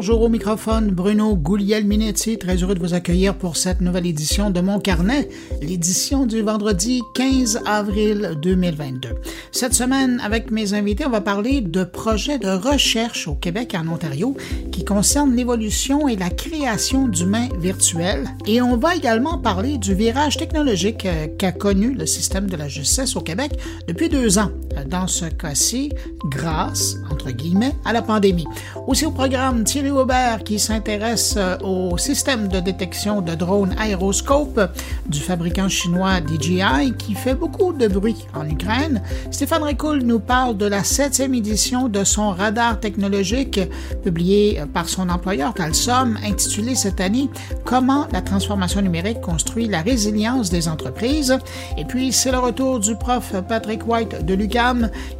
Bonjour au microphone, Bruno Gouliel-Minetti, très heureux de vous accueillir pour cette nouvelle édition de Mon Carnet, l'édition du vendredi 15 avril 2022. Cette semaine, avec mes invités, on va parler de projets de recherche au Québec et en Ontario qui concernent l'évolution et la création d'humains virtuels. Et on va également parler du virage technologique euh, qu'a connu le système de la justice au Québec depuis deux ans. Dans ce cas-ci, grâce, entre guillemets, à la pandémie. Aussi au programme, Thierry Aubert qui s'intéresse euh, au système de détection de drones aéroscope du fabricant chinois DJI qui fait beaucoup de bruit en Ukraine. Stéphane Ricoul nous parle de la septième édition de son radar technologique publié par son employeur Talsom intitulé cette année Comment la transformation numérique construit la résilience des entreprises. Et puis c'est le retour du prof Patrick White de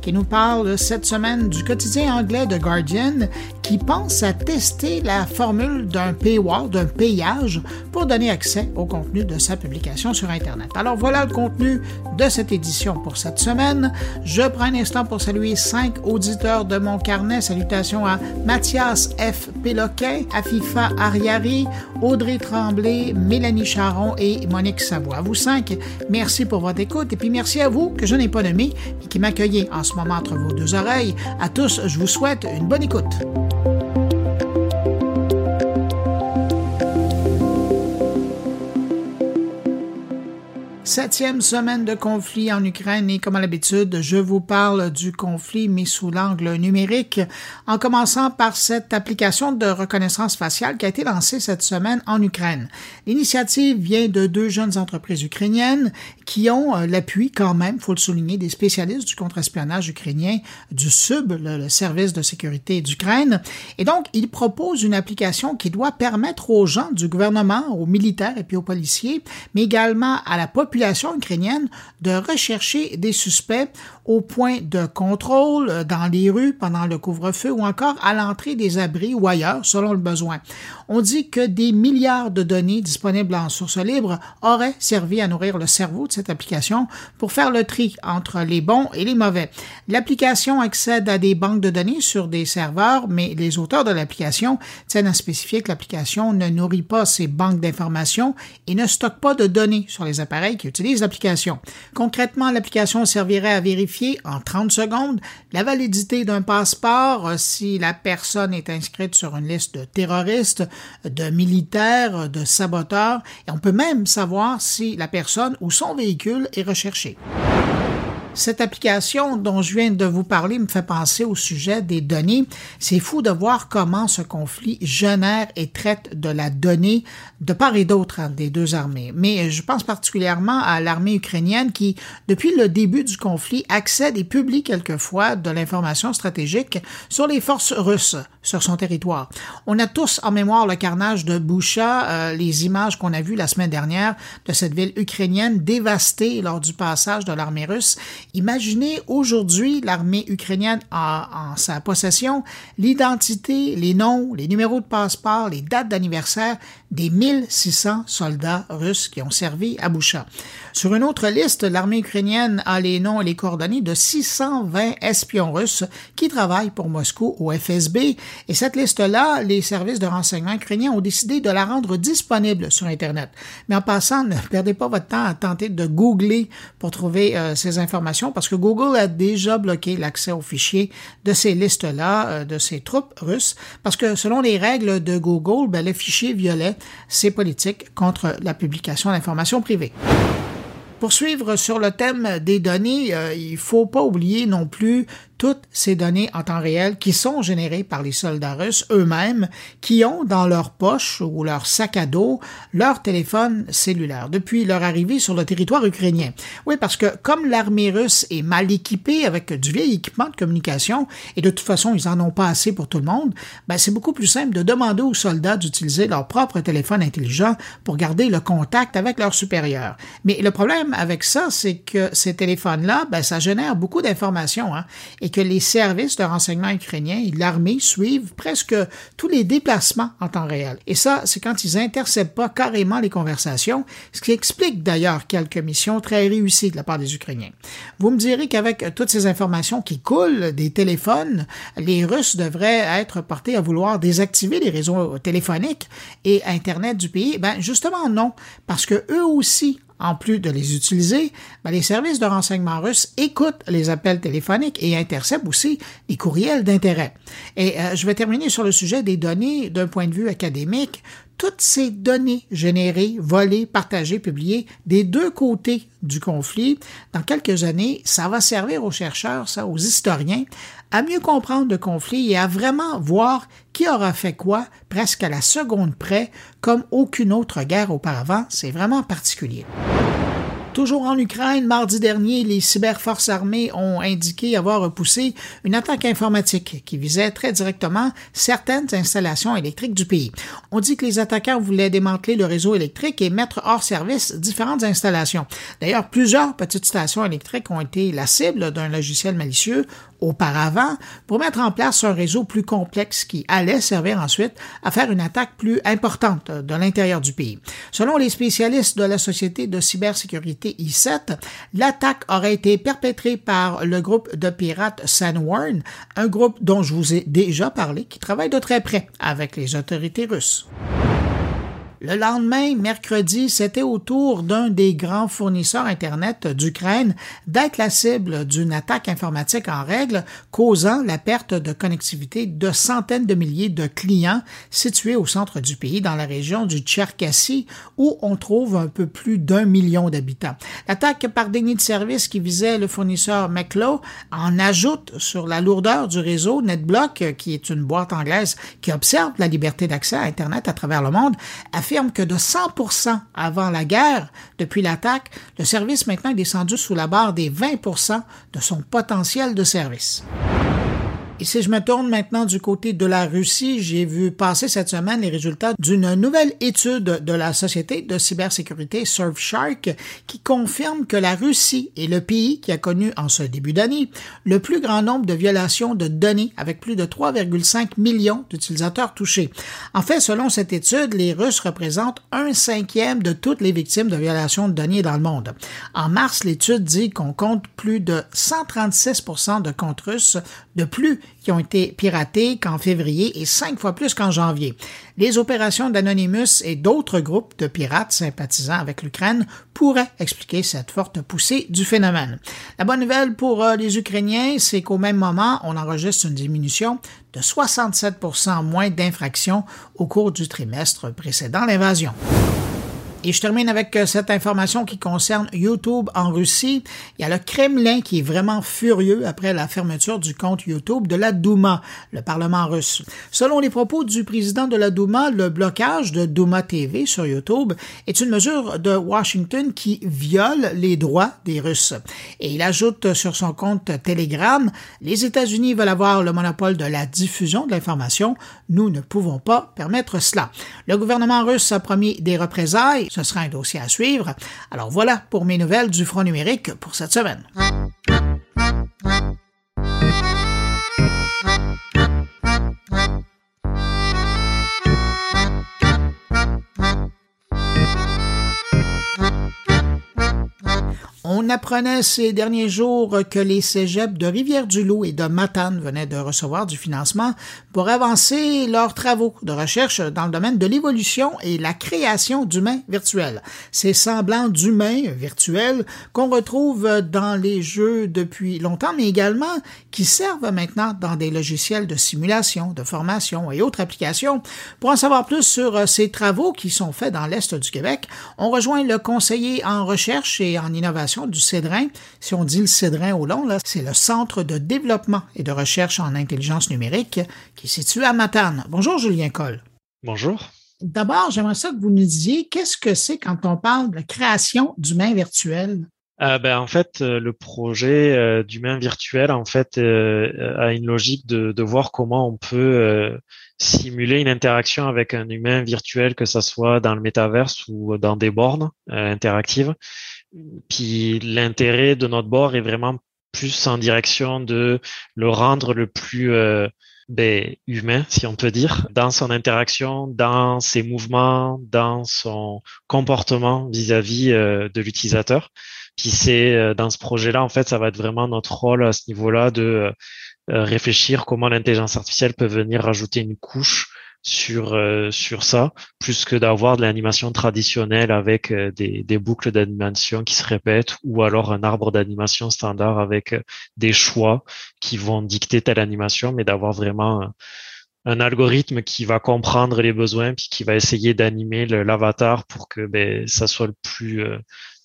qui nous parle cette semaine du quotidien anglais de Guardian qui pense à tester la formule d'un paywall, d'un payage, pour donner accès au contenu de sa publication sur Internet. Alors voilà le contenu de cette édition pour cette semaine. Je prends un instant pour saluer cinq auditeurs de mon carnet. Salutations à Mathias F. Péloquin, Afifa Ariari, Audrey Tremblay, Mélanie Charon et Monique Savoie. À vous cinq, merci pour votre écoute et puis merci à vous que je n'ai pas nommé et qui m'accueillez en ce moment entre vos deux oreilles. À tous, je vous souhaite une bonne écoute. Septième semaine de conflit en Ukraine et comme à l'habitude, je vous parle du conflit mais sous l'angle numérique, en commençant par cette application de reconnaissance faciale qui a été lancée cette semaine en Ukraine. L'initiative vient de deux jeunes entreprises ukrainiennes qui ont euh, l'appui quand même, faut le souligner, des spécialistes du contre-espionnage ukrainien du SUB, le, service de sécurité d'Ukraine. Et donc, ils proposent une application qui doit permettre aux gens du gouvernement, aux militaires et puis aux policiers, mais également à la population ukrainienne de rechercher des suspects au point de contrôle euh, dans les rues pendant le couvre-feu ou encore à l'entrée des abris ou ailleurs selon le besoin. On dit que des milliards de données disponibles en source libre auraient servi à nourrir le cerveau de cette application pour faire le tri entre les bons et les mauvais. L'application accède à des banques de données sur des serveurs, mais les auteurs de l'application tiennent à spécifier que l'application ne nourrit pas ces banques d'informations et ne stocke pas de données sur les appareils qui utilisent l'application. Concrètement, l'application servirait à vérifier en 30 secondes la validité d'un passeport euh, si la personne est inscrite sur une liste de terroristes, de militaires, de saboteurs, et on peut même savoir si la personne ou son véhicule est recherché. Cette application dont je viens de vous parler me fait penser au sujet des données. C'est fou de voir comment ce conflit génère et traite de la donnée de part et d'autre des deux armées. Mais je pense particulièrement à l'armée ukrainienne qui, depuis le début du conflit, accède et publie quelquefois de l'information stratégique sur les forces russes sur son territoire. On a tous en mémoire le carnage de Boucha, euh, les images qu'on a vues la semaine dernière de cette ville ukrainienne dévastée lors du passage de l'armée russe Imaginez aujourd'hui l'armée ukrainienne en, en sa possession l'identité, les noms, les numéros de passeport, les dates d'anniversaire des 1600 soldats russes qui ont servi à Boucha. Sur une autre liste, l'armée ukrainienne a les noms et les coordonnées de 620 espions russes qui travaillent pour Moscou au FSB et cette liste-là, les services de renseignement ukrainiens ont décidé de la rendre disponible sur Internet. Mais en passant, ne perdez pas votre temps à tenter de googler pour trouver euh, ces informations parce que Google a déjà bloqué l'accès aux fichiers de ces listes-là, euh, de ces troupes russes, parce que selon les règles de Google, ben, le fichier ces politiques contre la publication d'informations privées. Pour suivre sur le thème des données, euh, il faut pas oublier non plus toutes ces données en temps réel qui sont générées par les soldats russes eux-mêmes, qui ont dans leur poche ou leur sac à dos leur téléphone cellulaire depuis leur arrivée sur le territoire ukrainien. Oui, parce que comme l'armée russe est mal équipée avec du vieil équipement de communication, et de toute façon ils en ont pas assez pour tout le monde, ben c'est beaucoup plus simple de demander aux soldats d'utiliser leur propre téléphone intelligent pour garder le contact avec leurs supérieurs. Mais le problème avec ça, c'est que ces téléphones-là, ben, ça génère beaucoup d'informations, hein, et que les services de renseignement ukrainiens et l'armée suivent presque tous les déplacements en temps réel. Et ça, c'est quand ils interceptent pas carrément les conversations, ce qui explique d'ailleurs quelques missions très réussies de la part des Ukrainiens. Vous me direz qu'avec toutes ces informations qui coulent des téléphones, les Russes devraient être portés à vouloir désactiver les réseaux téléphoniques et Internet du pays. Ben, justement non, parce que eux aussi en plus de les utiliser, ben, les services de renseignement russes écoutent les appels téléphoniques et interceptent aussi les courriels d'intérêt. Et euh, je vais terminer sur le sujet des données d'un point de vue académique. Toutes ces données générées, volées, partagées, publiées des deux côtés du conflit, dans quelques années, ça va servir aux chercheurs, ça, aux historiens, à mieux comprendre le conflit et à vraiment voir qui aura fait quoi presque à la seconde près, comme aucune autre guerre auparavant. C'est vraiment particulier. Toujours en Ukraine, mardi dernier, les cyberforces armées ont indiqué avoir repoussé une attaque informatique qui visait très directement certaines installations électriques du pays. On dit que les attaquants voulaient démanteler le réseau électrique et mettre hors service différentes installations. D'ailleurs, plusieurs petites stations électriques ont été la cible d'un logiciel malicieux auparavant pour mettre en place un réseau plus complexe qui allait servir ensuite à faire une attaque plus importante de l'intérieur du pays. Selon les spécialistes de la société de cybersécurité I7, l'attaque aurait été perpétrée par le groupe de pirates Sandworm, un groupe dont je vous ai déjà parlé qui travaille de très près avec les autorités russes. Le lendemain, mercredi, c'était au tour d'un des grands fournisseurs Internet d'Ukraine d'être la cible d'une attaque informatique en règle, causant la perte de connectivité de centaines de milliers de clients situés au centre du pays, dans la région du Tcherkassy, où on trouve un peu plus d'un million d'habitants. L'attaque par déni de service qui visait le fournisseur Meclo en ajoute sur la lourdeur du réseau NetBlock, qui est une boîte anglaise qui observe la liberté d'accès à Internet à travers le monde, affirme que de 100% avant la guerre, depuis l'attaque, le service maintenant est descendu sous la barre des 20% de son potentiel de service. Et si je me tourne maintenant du côté de la Russie, j'ai vu passer cette semaine les résultats d'une nouvelle étude de la société de cybersécurité Surfshark qui confirme que la Russie est le pays qui a connu en ce début d'année le plus grand nombre de violations de données avec plus de 3,5 millions d'utilisateurs touchés. En fait, selon cette étude, les Russes représentent un cinquième de toutes les victimes de violations de données dans le monde. En mars, l'étude dit qu'on compte plus de 136 de comptes russes de plus qui ont été piratés qu'en février et cinq fois plus qu'en janvier. Les opérations d'Anonymous et d'autres groupes de pirates sympathisant avec l'Ukraine pourraient expliquer cette forte poussée du phénomène. La bonne nouvelle pour euh, les Ukrainiens, c'est qu'au même moment, on enregistre une diminution de 67% moins d'infractions au cours du trimestre précédant l'invasion. Et je termine avec euh, cette information qui concerne YouTube en Russie. Il y a le Kremlin qui est vraiment furieux après la fermeture du compte YouTube de la Douma, le Parlement russe. Selon les propos du président de la Douma, le blocage de Douma TV sur YouTube est une mesure de Washington qui viole les droits des Russes. Et il ajoute sur son compte Telegram, les États-Unis veulent avoir le monopole de la diffusion de l'information. Nous ne pouvons pas permettre cela. Le gouvernement russe a promis des représailles ce sera un dossier à suivre. Alors voilà pour mes nouvelles du front numérique pour cette semaine. On apprenait ces derniers jours que les cégeps de Rivière-du-Loup et de Matane venaient de recevoir du financement pour avancer leurs travaux de recherche dans le domaine de l'évolution et la création d'humains virtuels. Ces semblants d'humains virtuels qu'on retrouve dans les jeux depuis longtemps, mais également qui servent maintenant dans des logiciels de simulation, de formation et autres applications. Pour en savoir plus sur ces travaux qui sont faits dans l'Est du Québec, on rejoint le conseiller en recherche et en innovation du Cédrin. Si on dit le Cédrin au long, c'est le Centre de développement et de recherche en intelligence numérique qui est situé à Matane. Bonjour Julien Coll. Bonjour. D'abord, j'aimerais ça que vous nous disiez qu'est-ce que c'est quand on parle de création d'humains virtuels? Euh, ben, en fait, euh, le projet euh, d'humain virtuel en fait a une logique de, de, voir comment on peut simuler une interaction avec un humain virtuel, que ce soit dans le métaverse ou dans des bornes interactives. Puis l'intérêt de notre bord est vraiment plus en direction de le rendre le plus ben, humain, si on peut dire, dans son interaction, dans ses mouvements, dans son comportement vis-à-vis euh, de l'utilisateur. Puis c'est euh, dans ce projet-là, en fait, ça va être vraiment notre rôle à ce niveau-là de euh, réfléchir comment l'intelligence artificielle peut venir rajouter une couche sur euh, sur ça plus que d'avoir de l'animation traditionnelle avec euh, des, des boucles d'animation qui se répètent ou alors un arbre d'animation standard avec euh, des choix qui vont dicter telle animation mais d'avoir vraiment un algorithme qui va comprendre les besoins puis qui va essayer d'animer l'avatar pour que ben, ça soit le plus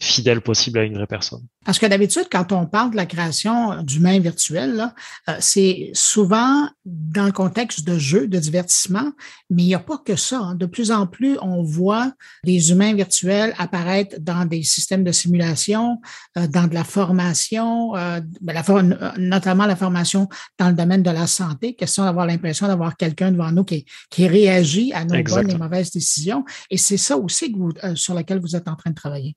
fidèle possible à une vraie personne. Parce que d'habitude, quand on parle de la création d'humains virtuels, euh, c'est souvent dans le contexte de jeux, de divertissement, mais il n'y a pas que ça. Hein. De plus en plus, on voit des humains virtuels apparaître dans des systèmes de simulation, euh, dans de la formation, euh, ben, notamment la formation dans le domaine de la santé, question d'avoir l'impression d'avoir quelqu'un devant nous qui, qui réagit à nos bonnes et mauvaises décisions. Et c'est ça aussi que vous, sur lequel vous êtes en train de travailler.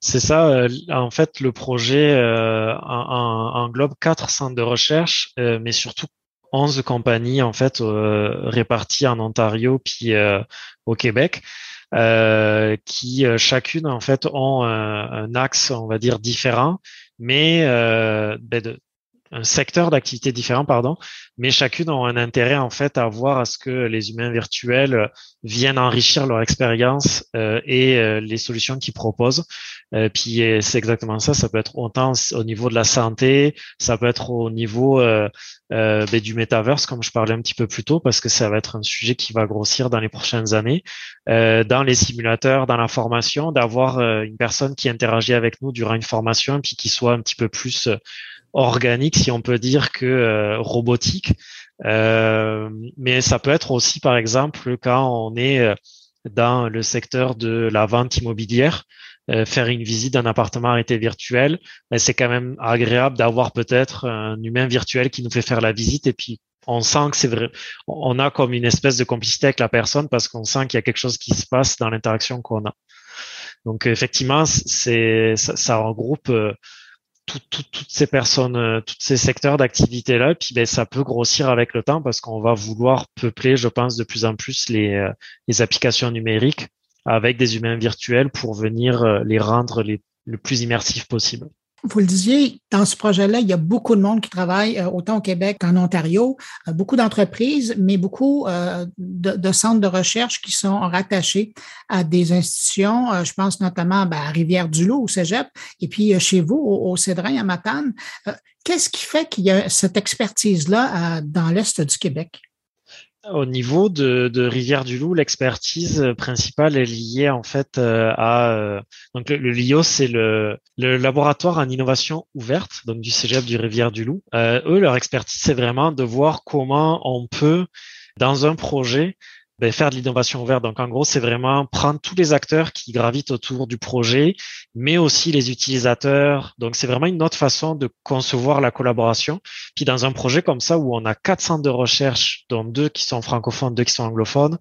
C'est ça. Euh, en fait, le projet euh, englobe quatre centres de recherche, euh, mais surtout 11 compagnies en fait réparties en Ontario puis au Québec. qui chacune en fait ont un axe on va dire différent mais ben de, un secteur d'activité différent, pardon, mais chacune ont un intérêt en fait à voir à ce que les humains virtuels viennent enrichir leur expérience euh, et euh, les solutions qu'ils proposent. Euh, puis c'est exactement ça. Ça peut être autant au niveau de la santé, ça peut être au niveau ben, du metaverse, comme je parlais un petit peu plus tôt, parce que ça va être un sujet qui va grossir dans les prochaines années. dans les simulateurs, dans la formation, d'avoir une personne qui interagit avec nous durant une formation, puis qui soit un petit peu plus organique, si on peut dire, que euh, robotique. Euh, mais ça peut être aussi, par exemple, quand on est euh, dans le secteur de la vente immobilière, faire une visite d'un appartement arrêté virtuel, ben, c'est quand même agréable d'avoir peut-être un humain virtuel qui nous fait faire la visite et puis on sent que c'est vrai, on a comme une espèce de complicité avec la personne parce qu'on sent qu'il y a quelque chose qui se passe dans l'interaction qu'on a. Donc effectivement, c'est ça, ça regroupe toutes ces personnes, euh, tous ces secteurs d'activité-là. Puis ben, ça peut grossir avec le temps parce qu'on va vouloir peupler, je pense, de plus en plus les, euh, les applications numériques avec des humains virtuels pour venir euh, les rendre les, le plus immersifs possible. Vous le disiez, dans ce projet-là, il y a beaucoup de monde qui travaille, euh, autant au Québec qu'en Ontario, euh, beaucoup d'entreprises, mais beaucoup euh, de, centres de recherche qui sont rattachés à des institutions. Je pense notamment ben, à Rivière-du-Loup, au Cégep, et puis chez vous, au, au Cédrin, à Matane. Qu'est-ce qui fait qu'il y a cette expertise-là dans l'Est du Québec? Au niveau de, Rivière-du-Loup, l'expertise principale est liée en fait euh, à euh, donc le, LIO, c'est le, le, laboratoire en innovation ouverte, donc du Cégep du Rivière-du-Loup. Euh, eux, leur expertise, c'est vraiment de voir comment on peut dans un projet ben, faire de l'innovation ouverte. Donc, en gros, c'est vraiment prendre tous les acteurs qui gravitent autour du projet, mais aussi les utilisateurs. Donc, c'est vraiment une autre façon de concevoir la collaboration. Puis, dans un projet comme ça, où on a quatre centres de recherche, dont deux qui sont francophones, deux qui sont anglophones,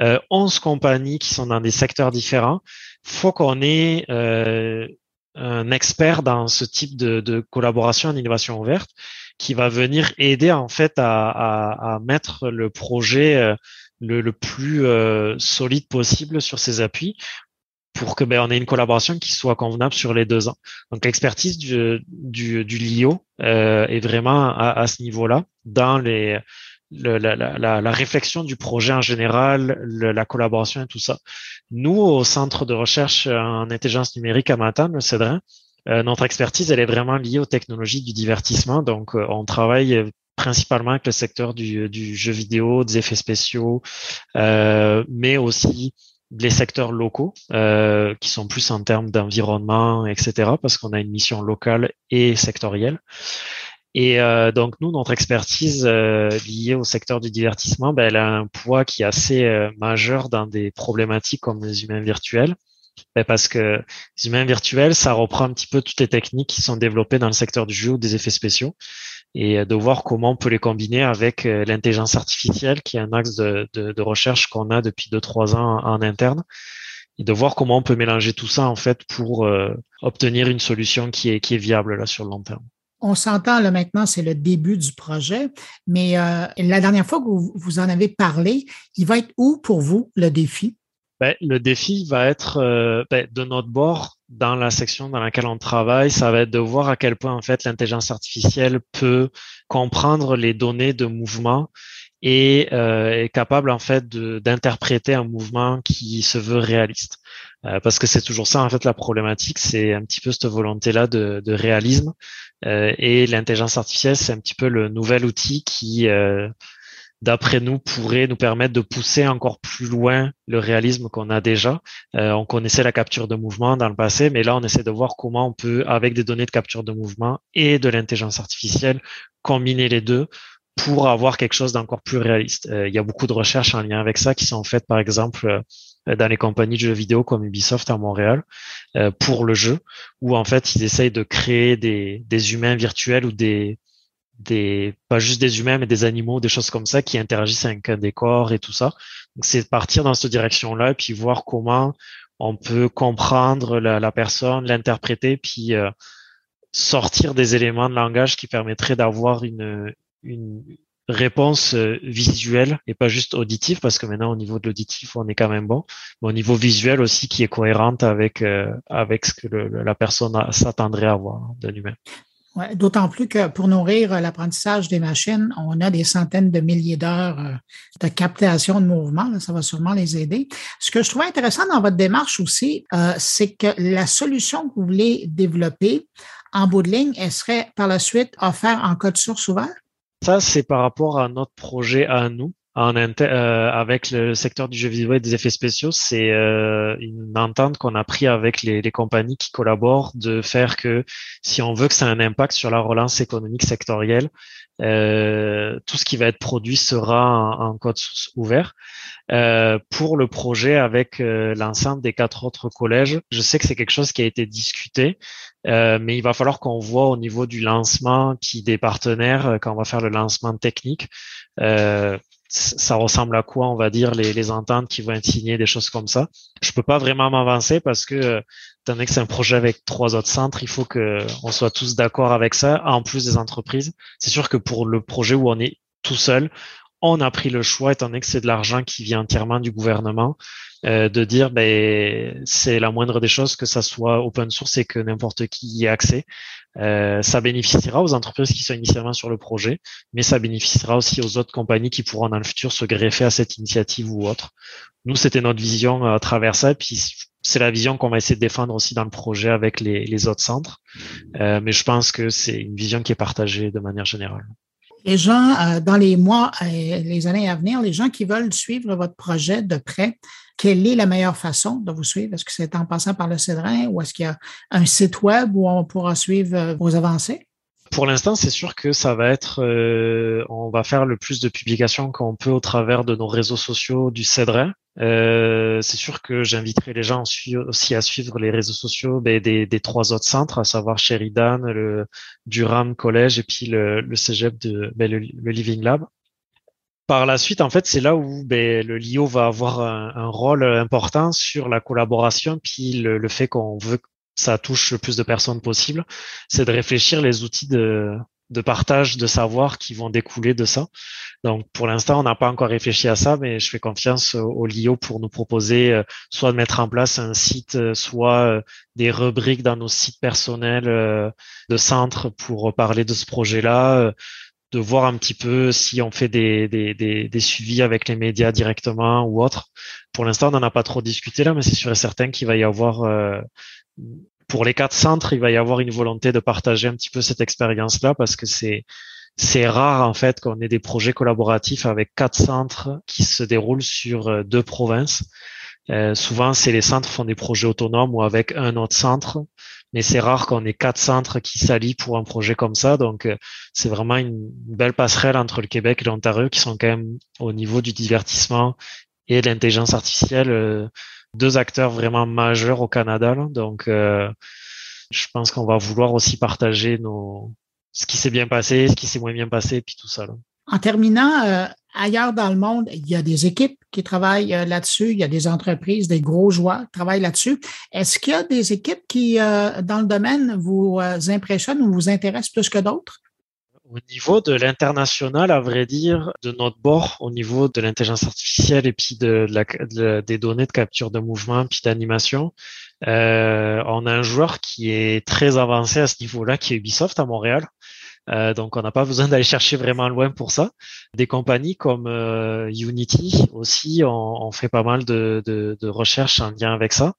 euh, 11 compagnies qui sont dans des secteurs différents, faut qu'on ait euh, un expert dans ce type de, de collaboration en innovation ouverte qui va venir aider en fait à, à, à mettre le projet euh, le, le plus euh, solide possible sur ses appuis pour que ben, on ait une collaboration qui soit convenable sur les deux ans. Donc l'expertise du, du, du LIO euh, est vraiment à, à ce niveau-là dans les le, la, la, la, réflexion du projet en général, le, la collaboration et tout ça. Nous, au Centre de recherche en intelligence numérique à Matane, le CEDRIN, euh, notre expertise, elle est vraiment liée aux technologies du divertissement. Donc, euh, on travaille principalement avec le secteur du, du jeu vidéo, des effets spéciaux, euh, mais aussi les secteurs locaux euh, qui sont plus en termes d'environnement, etc., parce qu'on a une mission locale et sectorielle. Et euh, donc nous, notre expertise euh, liée au secteur du divertissement, ben, elle a un poids qui est assez euh, majeur dans des problématiques comme les humains virtuels. Ben, parce que les humains virtuels, ça reprend un petit peu toutes les techniques qui sont développées dans le secteur du jeu ou des effets spéciaux et de voir comment on peut les combiner avec euh, l'intelligence artificielle, qui est un axe de, recherche qu'on a depuis deux trois ans en, interne, et de voir comment on peut mélanger tout ça en fait pour euh, obtenir une solution qui est, qui est viable là sur le long terme On s'entend là maintenant, c'est le début du projet, mais euh, la dernière fois que vous, en avez parlé, il va être où pour vous le défi? Ben, le défi va être euh, ben, de notre bord dans la section dans laquelle on travaille, ça va être de voir à quel point en fait l'intelligence artificielle peut comprendre les données de mouvement et euh, est capable en fait d'interpréter un mouvement qui se veut réaliste. Euh, parce que c'est toujours ça en fait la problématique, c'est un petit peu cette volonté-là de, de, réalisme. Euh, et l'intelligence artificielle, c'est un petit peu le nouvel outil qui, euh, d'après nous, pourrait nous permettre de pousser encore plus loin le réalisme qu'on a déjà. Euh, on connaissait la capture de mouvement dans le passé, mais là, on essaie de voir comment on peut, avec des données de capture de mouvement et de l'intelligence artificielle, combiner les deux pour avoir quelque chose d'encore plus réaliste. Euh, il y a beaucoup de recherches en lien avec ça qui sont faites, par exemple, euh, dans les compagnies de jeux vidéo comme Ubisoft à Montréal pour le jeu, où en fait ils essayent de créer des humains virtuels ou des, des pas juste des humains mais des animaux, des choses comme ça qui interagissent avec un décor et tout ça. Donc c'est partir dans cette direction-là et puis voir comment on peut comprendre la, la personne, l'interpréter, puis sortir des éléments de langage qui permettraient d'avoir une, une réponse euh, visuelle et pas juste auditive parce que maintenant au niveau de l'auditif on est quand même bon mais au niveau visuel aussi qui est cohérente avec euh, avec ce que la personne s'attendrait à voir d'un humain. D'autant plus que pour nourrir l'apprentissage des machines, on a des centaines de milliers d'heures euh, de captation de mouvement. ça va sûrement les aider. Ce que je trouve intéressant dans votre démarche aussi, c'est que la solution que vous voulez développer en bout de ligne, elle serait par la suite offerte en code source ouvert? Ça, c'est par rapport à notre projet à nous. En euh, avec le secteur du jeu vidéo et des effets spéciaux, c'est euh, une entente qu'on a pris avec les, les, compagnies qui collaborent de faire que si on veut que ça ait un impact sur la relance économique sectorielle, euh, tout ce qui va être produit sera en, code source ouvert. Euh, pour le projet avec euh, l'ensemble des quatre autres collèges, je sais que c'est quelque chose qui a été discuté, euh, mais il va falloir qu'on voit au niveau du lancement qui des partenaires quand on va faire le lancement technique ça ressemble à quoi, on va dire, les, les, ententes qui vont être signées, des choses comme ça. Je peux pas vraiment m'avancer parce que, étant donné que c'est un projet avec trois autres centres, il faut que on soit tous d'accord avec ça, en plus des entreprises. C'est sûr que pour le projet où on est tout seul, on a pris le choix, étant donné que c'est de l'argent qui vient entièrement du gouvernement, euh, de dire ben c'est la moindre des choses que ça soit open source et que n'importe qui y ait accès. Euh, ça bénéficiera aux entreprises qui sont initialement sur le projet, mais ça bénéficiera aussi aux autres compagnies qui pourront dans le futur se greffer à cette initiative ou autre. Nous, c'était notre vision à travers ça, et puis c'est la vision qu'on va essayer de défendre aussi dans le projet avec les, autres centres. Euh, mais je pense que c'est une vision qui est partagée de manière générale. Les gens, euh, dans les mois et les années à venir, les gens qui veulent suivre votre projet de près, quelle est la meilleure façon de vous suivre? Est-ce que c'est en passant par le Cédrin ou est-ce qu'il y a un site web où on pourra suivre euh, vos avancées? Pour l'instant, c'est sûr que ça va être, euh, on va faire le plus de publications qu'on peut au travers de nos réseaux sociaux du Cédrin. Euh, c'est sûr que j'inviterai les gens aussi à suivre les réseaux sociaux ben, des, trois autres centres, à savoir Sheridan, le Durham College et puis le, le Cégep de ben, le Living Lab. Par la suite, en fait, c'est là où ben, le LIO va avoir un, rôle important sur la collaboration, puis le, fait qu'on veut que ça touche le plus de personnes possible, c'est de réfléchir les outils de, partage de savoir qui vont découler de ça. Donc, pour l'instant, on n'a pas encore réfléchi à ça, mais je fais confiance au LIO pour nous proposer euh, soit de mettre en place un site, euh, soit euh, des rubriques dans nos sites personnels de centre pour parler de ce projet-là de voir un petit peu si on fait des, des, des, suivis avec les médias directement ou autre. Pour l'instant, on n'en a pas trop discuté là, mais c'est sûr et certain qu'il va y avoir, euh, pour les quatre centres, il va y avoir une volonté de partager un petit peu cette expérience-là parce que c'est c'est rare en fait qu'on ait des projets collaboratifs avec quatre centres qui se déroulent sur euh, deux provinces. Euh, souvent, c'est les centres font des projets autonomes ou avec un autre centre mais c'est rare qu'on ait quatre centres qui s'allient pour un projet comme ça. Donc, euh, c'est vraiment une belle passerelle entre le Québec et l'Ontario qui sont quand même au niveau du divertissement et de l'intelligence artificielle, euh, deux acteurs vraiment majeurs au Canada. Donc, je pense qu'on va vouloir aussi partager nos ce qui s'est bien passé, ce qui s'est moins bien passé, puis tout ça. En terminant, ailleurs dans le monde, il y a des équipes qui travaillent là-dessus, il y a des entreprises, des gros joueurs qui travaillent là-dessus. Est-ce qu'il y a des équipes qui, dans le domaine, vous impressionnent ou vous intéressent plus que d'autres? Au niveau de l'international, à vrai dire, de notre bord, au niveau de l'intelligence artificielle et puis de, des données de capture de mouvement puis d'animation, euh, on a un joueur qui est très avancé à ce niveau-là, qui est Ubisoft à Montréal. Euh, donc on n'a pas besoin d'aller chercher vraiment loin pour ça. Des compagnies comme euh, Unity aussi, on, fait pas mal de, de, de recherches en lien avec ça.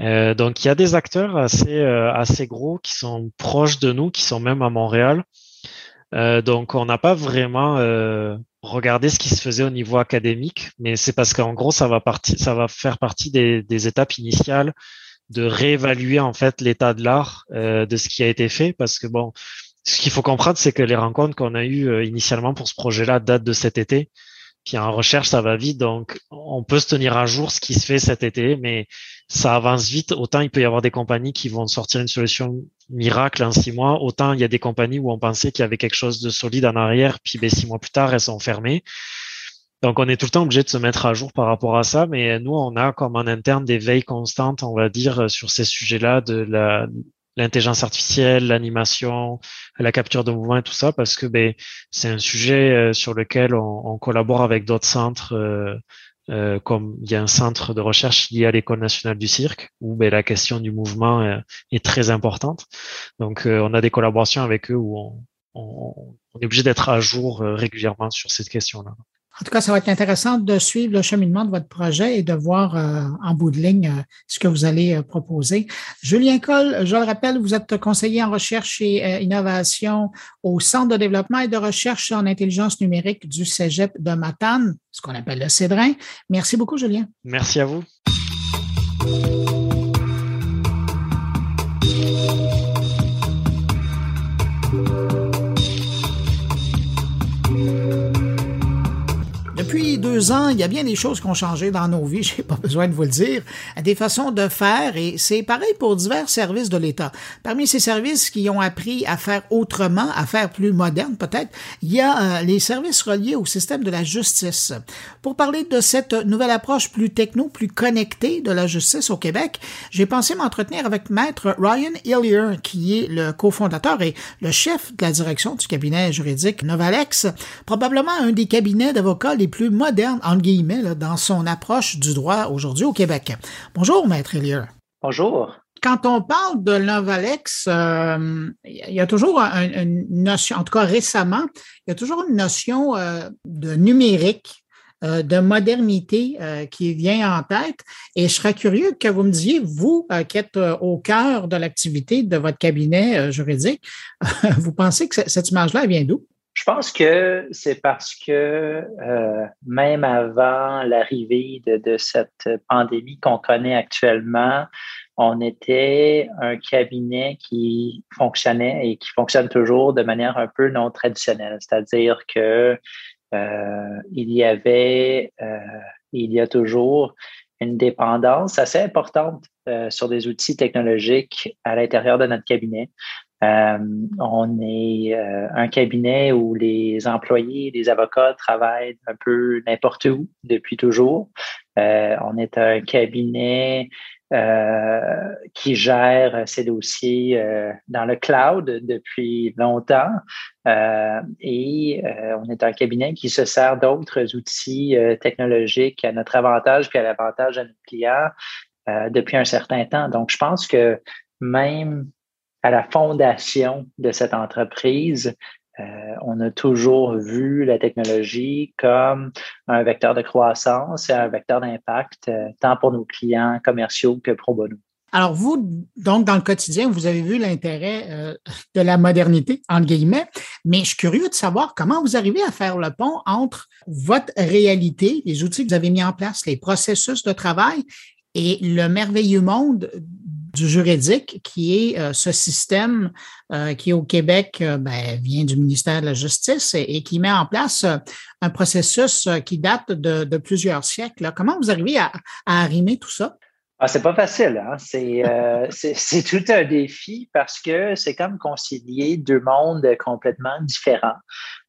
Euh, donc il y a des acteurs assez euh, assez gros qui sont proches de nous, qui sont même à Montréal, euh, donc, on n'a pas vraiment euh, regardé ce qui se faisait au niveau académique, mais c'est parce qu'en gros, ça va, ça va faire partie des, des étapes initiales de réévaluer en fait l'état de l'art euh, de ce qui a été fait, parce que bon, ce qu'il faut comprendre, c'est que les rencontres qu'on a eues euh, initialement pour ce projet-là datent de cet été. Puis en recherche, ça va vite, donc on peut se tenir à jour ce qui se fait cet été, mais ça avance vite. Autant il peut y avoir des compagnies qui vont sortir une solution miracle en six mois, autant il y a des compagnies où on pensait qu'il y avait quelque chose de solide en arrière, puis ben, six mois plus tard, elles sont fermées. Donc on est tout le temps obligé de se mettre à jour par rapport à ça, mais nous, on a comme en interne des veilles constantes, on va dire, sur ces sujets-là de la, l'intelligence artificielle, l'animation, la capture de mouvement et tout ça, parce que ben, c'est un sujet euh, sur lequel on, collabore avec d'autres centres, euh, euh, comme il y a un centre de recherche lié à l'École nationale du cirque, où ben, la question du mouvement est, très importante. Donc on a des collaborations avec eux où on, on est obligé d'être à jour régulièrement sur cette question-là. En tout cas, ça va être intéressant de suivre le cheminement de votre projet et de voir euh, en bout de ligne euh, ce que vous allez euh, proposer. Julien Coll, je le rappelle, vous êtes conseiller en recherche et innovation au Centre de développement et de recherche en intelligence numérique du Cégep de Matane, ce qu'on appelle le Cédrin. Merci beaucoup, Julien. Merci à vous. Deux ans, il y a bien des choses qui ont changé dans nos vies, j'ai pas besoin de vous le dire, des façons de faire et c'est pareil pour divers services de l'État. Parmi ces services qui ont appris à faire autrement, à faire plus moderne peut-être, il y a euh, les services reliés au système de la justice. Pour parler de cette nouvelle approche plus techno, plus connectée de la justice au Québec, j'ai pensé m'entretenir avec maître Ryan Hillier, qui est le cofondateur et le chef de la direction du cabinet juridique Novalex, probablement un des cabinets d'avocats les plus moderne, entre guillemets, dans son approche du droit aujourd'hui au Québec. Bonjour, Maître Elier. Bonjour. Quand on parle de Novalex, euh, il y a toujours une notion, en tout cas récemment, il y a toujours une notion euh, de numérique euh, de modernité qui vient en tête. Et je serais curieux que vous me disiez, vous qui êtes au cœur de l'activité de votre cabinet juridique, vous pensez que cette image-là vient d'où? Je pense que c'est parce que euh, même avant l'arrivée de, cette pandémie qu'on connaît actuellement, on était un cabinet qui fonctionnait et qui fonctionne toujours de manière un peu non traditionnelle, c'est-à-dire que euh, il y avait, euh, il y a toujours une dépendance assez importante sur des outils technologiques à l'intérieur de notre cabinet. Euh, on est euh, un cabinet où les employés, les avocats travaillent un peu n'importe où depuis toujours. Euh, on est un cabinet qui gère ses dossiers dans le cloud depuis longtemps et on est un cabinet qui se sert d'autres outils technologiques à notre avantage puis à l'avantage de nos clients depuis un certain temps. Donc, je pense que même à la fondation de cette entreprise, euh, on a toujours vu la technologie comme un vecteur de croissance et un vecteur d'impact, euh, tant pour nos clients commerciaux que pro bono. Alors, vous, donc, dans le quotidien, vous avez vu l'intérêt euh, de la modernité, entre guillemets, mais je suis curieux de savoir comment vous arrivez à faire le pont entre votre réalité, les outils que vous avez mis en place, les processus de travail et le merveilleux monde du juridique, qui est euh, ce système euh, qui au Québec euh, ben, vient du ministère de la Justice et, qui met en place un processus qui date de, plusieurs siècles. Comment vous arrivez à, arrimer tout ça? Ah, c'est pas facile. Hein? C'est, tout un défi parce que c'est comme concilier deux mondes complètement différents.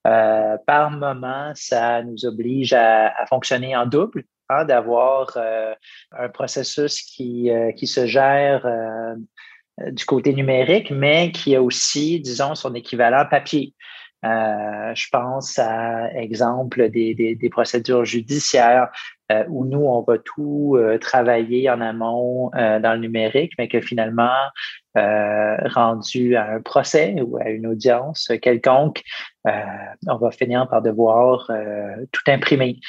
Par moment, ça nous oblige à, fonctionner en double, d'avoir euh, un processus qui, qui se gère du côté numérique, mais qui a aussi, disons, son équivalent papier. Euh, je pense à exemple des, des, procédures judiciaires euh, où nous, on va tout euh, travailler en amont dans le numérique, mais que finalement, rendu à un procès ou à une audience quelconque, on va finir par devoir tout imprimer.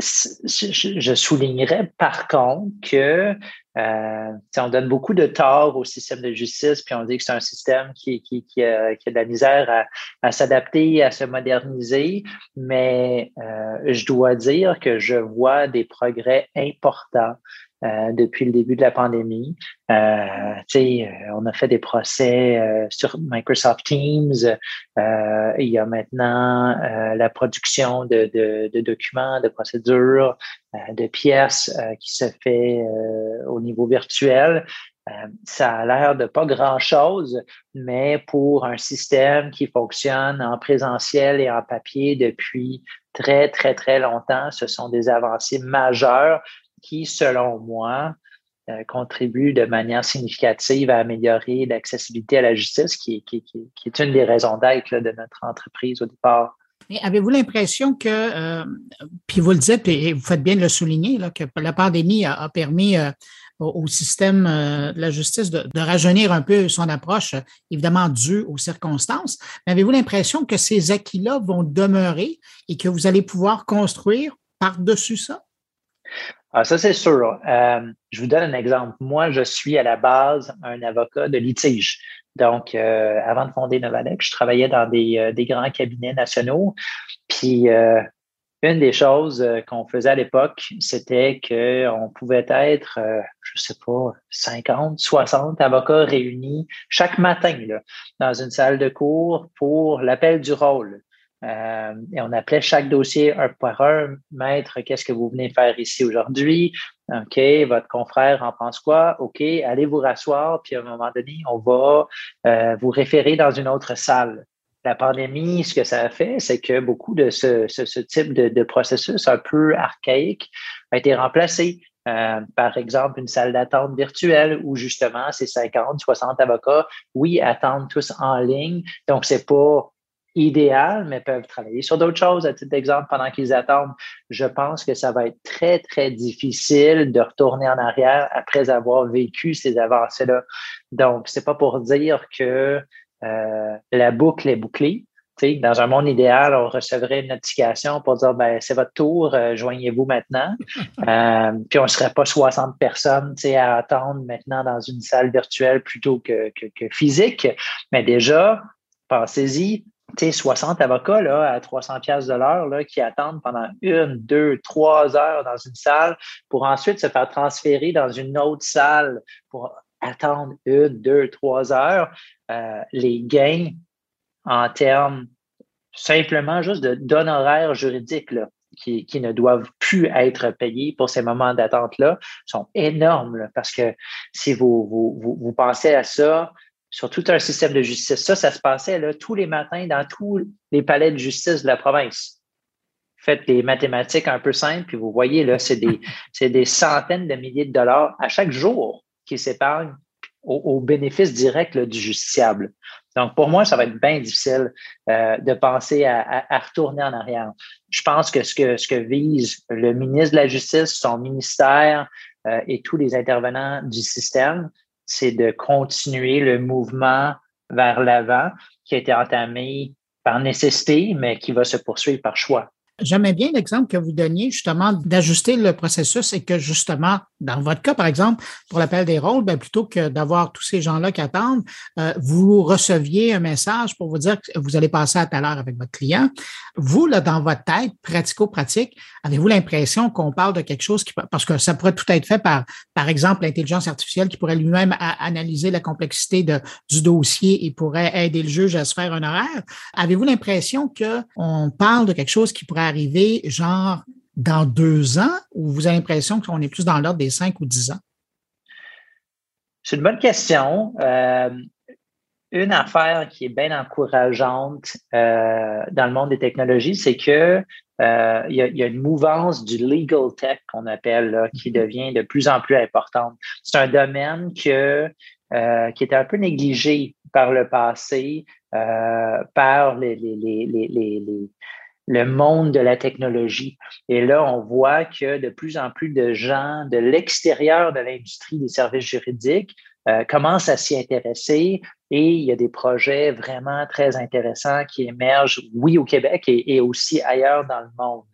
Je, soulignerais par contre que euh, on donne beaucoup de tort au système de justice, puis on dit que c'est un système qui, qui, qui, a, qui, a, de la misère à, à s'adapter, à se moderniser, mais euh, je dois dire que je vois des progrès importants euh, depuis le début de la pandémie. Euh, euh, on a fait des procès euh, sur Microsoft Teams. il y a maintenant la production de, de, de, documents, de procédures, de pièces qui se fait au niveau virtuel. ça a l'air de pas grand-chose, mais pour un système qui fonctionne en présentiel et en papier depuis très, très, très longtemps, ce sont des avancées majeures qui, selon moi, euh, contribue de manière significative à améliorer l'accessibilité à la justice, qui, est une des raisons d'être de notre entreprise au départ. Avez-vous l'impression que, euh, puis vous le dites, et vous faites bien de le souligner, que la pandémie a, permis euh, au système de la justice de, rajeunir un peu son approche, évidemment due aux circonstances, mais avez-vous l'impression que ces acquis-là vont demeurer et que vous allez pouvoir construire par-dessus ça? Ah, ça, c'est sûr. Euh, je vous donne un exemple. Moi, je suis à la base un avocat de litige. Donc, euh, avant de fonder Novalec, je travaillais dans des, euh, des grands cabinets nationaux. Puis, une des choses qu'on faisait à l'époque, c'était qu'on pouvait être, je sais pas, 50, 60 avocats réunis chaque matin là, dans une salle de cours pour l'appel du rôle. Euh, et on appelait chaque dossier un par un. Maître, qu'est-ce que vous venez faire ici aujourd'hui? OK, votre confrère en pense quoi? OK, allez vous rasseoir, puis à un moment donné, on va euh, vous référer dans une autre salle. La pandémie, ce que ça a fait, c'est que beaucoup de ce, type de, de, processus un peu archaïque a été remplacé. Euh, par exemple, une salle d'attente virtuelle où justement ces 50, 60 avocats, oui, attendent tous en ligne. Donc, c'est pas idéal, mais peuvent travailler sur d'autres choses, à titre d'exemple, pendant qu'ils attendent. Je pense que ça va être très, très difficile de retourner en arrière après avoir vécu ces avancées-là. Donc, c'est pas pour dire que euh, la boucle est bouclée. dans un monde idéal, on recevrait une notification pour dire ben c'est votre tour, euh, joignez-vous maintenant. Euh, puis on ne serait pas 60 personnes à attendre maintenant dans une salle virtuelle plutôt que, que, que physique. Mais déjà, pensez-y, 60 avocats à 300 pièces de l'heure qui attendent pendant une, deux, trois heures dans une salle pour ensuite se faire transférer dans une autre salle pour attendre une, deux, trois heures. Euh, les gains en termes simplement juste d'honoraires juridiques qui, ne doivent plus être payés pour ces moments d'attente-là sont énormes parce que si vous pensez à ça, sur tout un système de justice. Ça, ça se passait là, tous les matins dans tous les palais de justice de la province. Faites les mathématiques un peu simples, puis vous voyez, là, c'est des, des centaines de milliers de dollars à chaque jour qui s'épargnent au, bénéfice direct du justiciable. Donc, pour moi, ça va être bien difficile euh, de penser à, à, retourner en arrière. Je pense que ce que, ce que vise le ministre de la Justice, son ministère euh, et tous les intervenants du système, c'est de continuer le mouvement vers l'avant qui a été entamé par nécessité, mais qui va se poursuivre par choix. J'aimais bien l'exemple que vous donniez justement d'ajuster le processus et que justement, dans votre cas, par exemple, pour l'appel des rôles, ben, plutôt que d'avoir tous ces gens-là qui attendent, euh, vous receviez un message pour vous dire que vous allez passer à tout l'heure avec votre client. Vous, là, dans votre tête, pratico-pratique, avez-vous l'impression qu'on parle de quelque chose qui, parce que ça pourrait tout être fait par, par exemple, l'intelligence artificielle qui pourrait lui-même analyser la complexité du dossier et pourrait aider le juge à se faire un horaire. Avez-vous l'impression qu'on parle de quelque chose qui pourrait arriver genre dans deux ans ou vous avez l'impression qu'on est plus dans l'ordre des cinq ou dix ans? C'est une bonne question. Euh, une affaire qui est bien encourageante euh, dans le monde des technologies, c'est que euh, il, y a, une mouvance du legal tech qu'on appelle qui mm-hmm. devient de plus en plus importante. C'est un domaine que, qui était un peu négligé par le passé, par les, les, les, les le monde de la technologie. Et là, on voit que de plus en plus de gens de l'extérieur de l'industrie des services juridiques euh, commencent à s'y intéresser et il y a des projets vraiment très intéressants qui émergent, oui, au Québec et, aussi ailleurs dans le monde.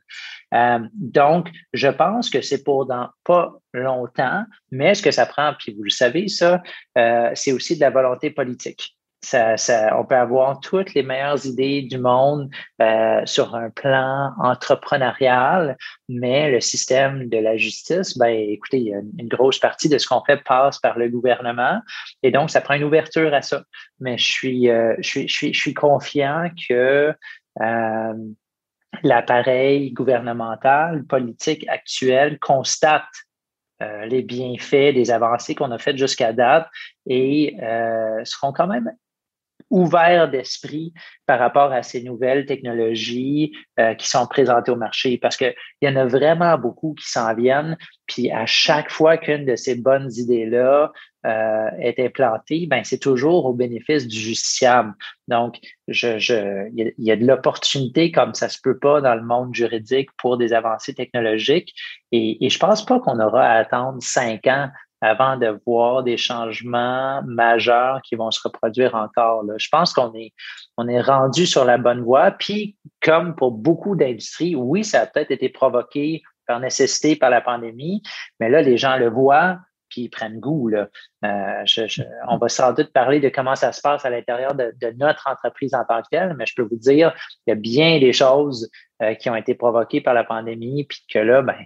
Euh, donc, je pense que c'est pour dans pas longtemps, mais ce que ça prend, puis vous le savez, ça, euh, c'est aussi de la volonté politique on peut avoir toutes les meilleures idées du monde euh, sur un plan entrepreneurial, mais le système de la justice, ben, écoutez, une, grosse partie de ce qu'on fait passe par le gouvernement, et donc ça prend une ouverture à ça. Mais je suis, euh, je suis, je suis, je suis confiant que euh, l'appareil gouvernemental, politique actuel constate les bienfaits des avancées qu'on a faites jusqu'à date et seront quand même ouvert d'esprit par rapport à ces nouvelles technologies euh, qui sont présentées au marché parce qu'il y en a vraiment beaucoup qui s'en viennent. Puis à chaque fois qu'une de ces bonnes idées-là euh, est implantée, ben c'est toujours au bénéfice du justiciable. Donc, je, je, il y a de l'opportunité comme ça se peut pas dans le monde juridique pour des avancées technologiques. Et, et je pense pas qu'on aura à attendre cinq ans avant de voir des changements majeurs qui vont se reproduire encore. Je pense qu'on est, on est rendu sur la bonne voie. Puis, comme pour beaucoup d'industries, oui, ça a peut-être été provoqué par nécessité par la pandémie, mais là, les gens le voient, puis ils prennent goût. Là. Euh, on va sans doute parler de comment ça se passe à l'intérieur de, notre entreprise en tant que telle, mais je peux vous dire qu'il y a bien des choses euh, qui ont été provoquées par la pandémie, puis que là, ben,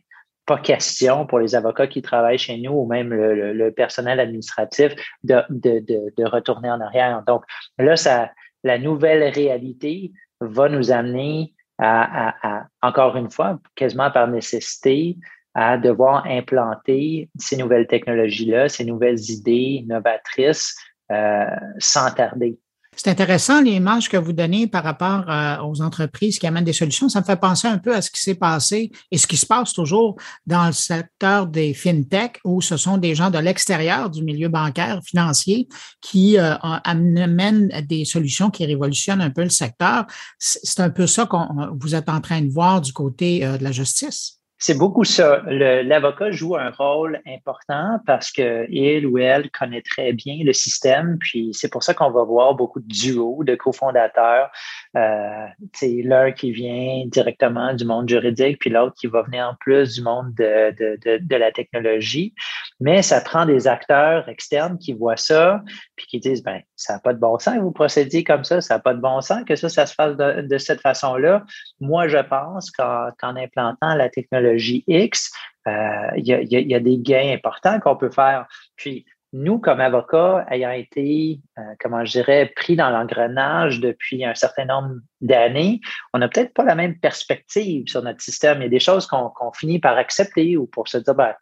pas question pour les avocats qui travaillent chez nous ou même le, personnel administratif de, de, retourner en arrière. Donc là, ça, la nouvelle réalité va nous amener à, encore une fois, quasiment par nécessité, à devoir implanter ces nouvelles technologies-là, ces nouvelles idées novatrices euh, sans tarder. C'est intéressant l'image que vous donnez par rapport euh, aux entreprises qui amènent des solutions. Ça me fait penser un peu à ce qui s'est passé et ce qui se passe toujours dans le secteur des fintech où ce sont des gens de l'extérieur du milieu bancaire, financier, qui euh, amènent des solutions qui révolutionnent un peu le secteur. C'est un peu ça que vous êtes en train de voir du côté euh, de la justice. C'est beaucoup ça. L'avocat joue un rôle important parce qu'il ou elle connaît très bien le système. Puis c'est pour ça qu'on va voir beaucoup de duos de cofondateurs. Euh, L'un qui vient directement du monde juridique, puis l'autre qui va venir en plus du monde de, de, de, de, la technologie. Mais ça prend des acteurs externes qui voient ça, puis qui disent, ben, ça n'a pas de bon sens vous procédez comme ça, ça n'a pas de bon sens que ça, ça se fasse de, cette façon-là. Moi, je pense qu'en implantant la technologie, X, euh, il y, a, des gains importants qu'on peut faire. Puis, nous, comme avocats, ayant été, euh, comment je dirais, pris dans l'engrenage depuis un certain nombre d'années, on n'a peut-être pas la même perspective sur notre système. Il y a des choses qu'on finit par accepter ou pour se dire, ben,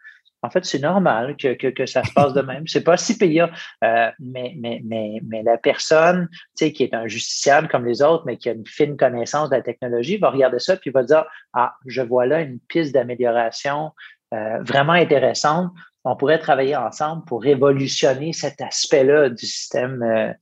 en fait, c'est normal que, que, ça se passe de même. C'est pas si payant, euh, mais, mais, mais, mais la personne, qui est un justiciable comme les autres, mais qui a une fine connaissance de la technologie, va regarder ça puis va dire, ah, je vois là une piste d'amélioration euh, vraiment intéressante. On pourrait travailler ensemble pour révolutionner cet aspect-là du système euh,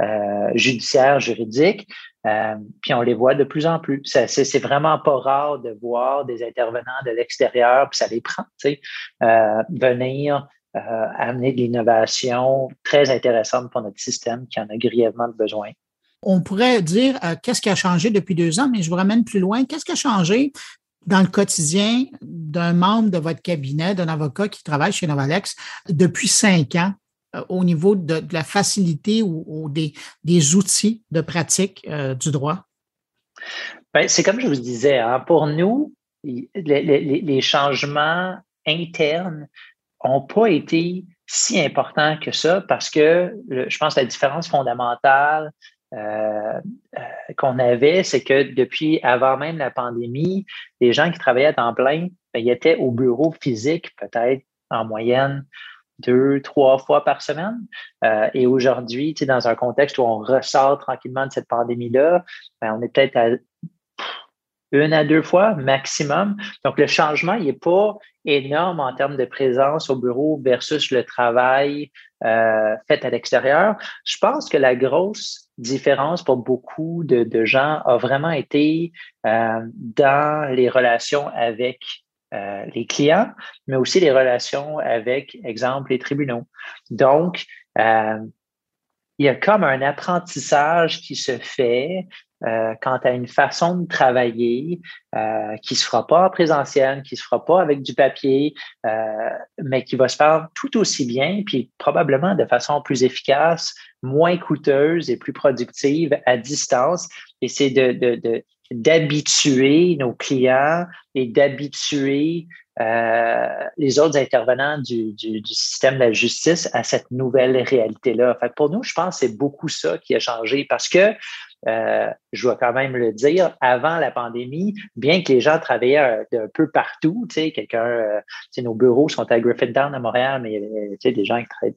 euh judiciaire, juridique. Euh, puis on les voit de plus en plus. C'est vraiment pas rare de voir des intervenants de l'extérieur, puis ça les prend, tu sais, euh, venir euh, amener de l'innovation très intéressante pour notre système qui en a grièvement besoin. On pourrait dire qu'est-ce qui a changé depuis deux ans, mais je vous ramène plus loin. Qu'est-ce qui a changé dans le quotidien d'un membre de votre cabinet, d'un avocat qui travaille chez Novalex depuis cinq ans? Euh, au niveau de, la facilité ou, des, outils de pratique euh, du droit? Ben, c'est comme je vous disais, hein, pour nous, les, changements internes n'ont pas été si importants que ça parce que je pense que la différence fondamentale euh, qu'on avait, c'est que depuis avant même la pandémie, les gens qui travaillaient à temps plein, ben, ils étaient au bureau physique peut-être en moyenne deux, trois fois par semaine. Euh, et aujourd'hui, dans un contexte où on ressort tranquillement de cette pandémie-là, ben, on est peut-être à une à deux fois maximum. Donc, le changement, il n'est pas énorme en termes de présence au bureau versus le travail euh, fait à l'extérieur. Je pense que la grosse différence pour beaucoup de, gens a vraiment été euh, dans les relations avec euh, les clients, mais aussi les relations avec, exemple, les tribunaux. Donc, il y a comme un apprentissage qui se fait euh, quant à une façon de travailler euh, qui se fera pas en présentiel, qui se fera pas avec du papier, euh, mais qui va se faire tout aussi bien, puis probablement de façon plus efficace, moins coûteuse et plus productive à distance. Et c'est de, d'habituer nos clients et d'habituer euh, les autres intervenants du, système de la justice à cette nouvelle réalité-là. Fait pour nous, je pense que c'est beaucoup ça qui a changé parce que euh, je dois quand même le dire, avant la pandémie, bien que les gens travaillaient d'un peu partout, tu quelqu'un, euh, nos bureaux sont à Griffintown à Montréal, mais il y avait, tu des gens qui travaillaient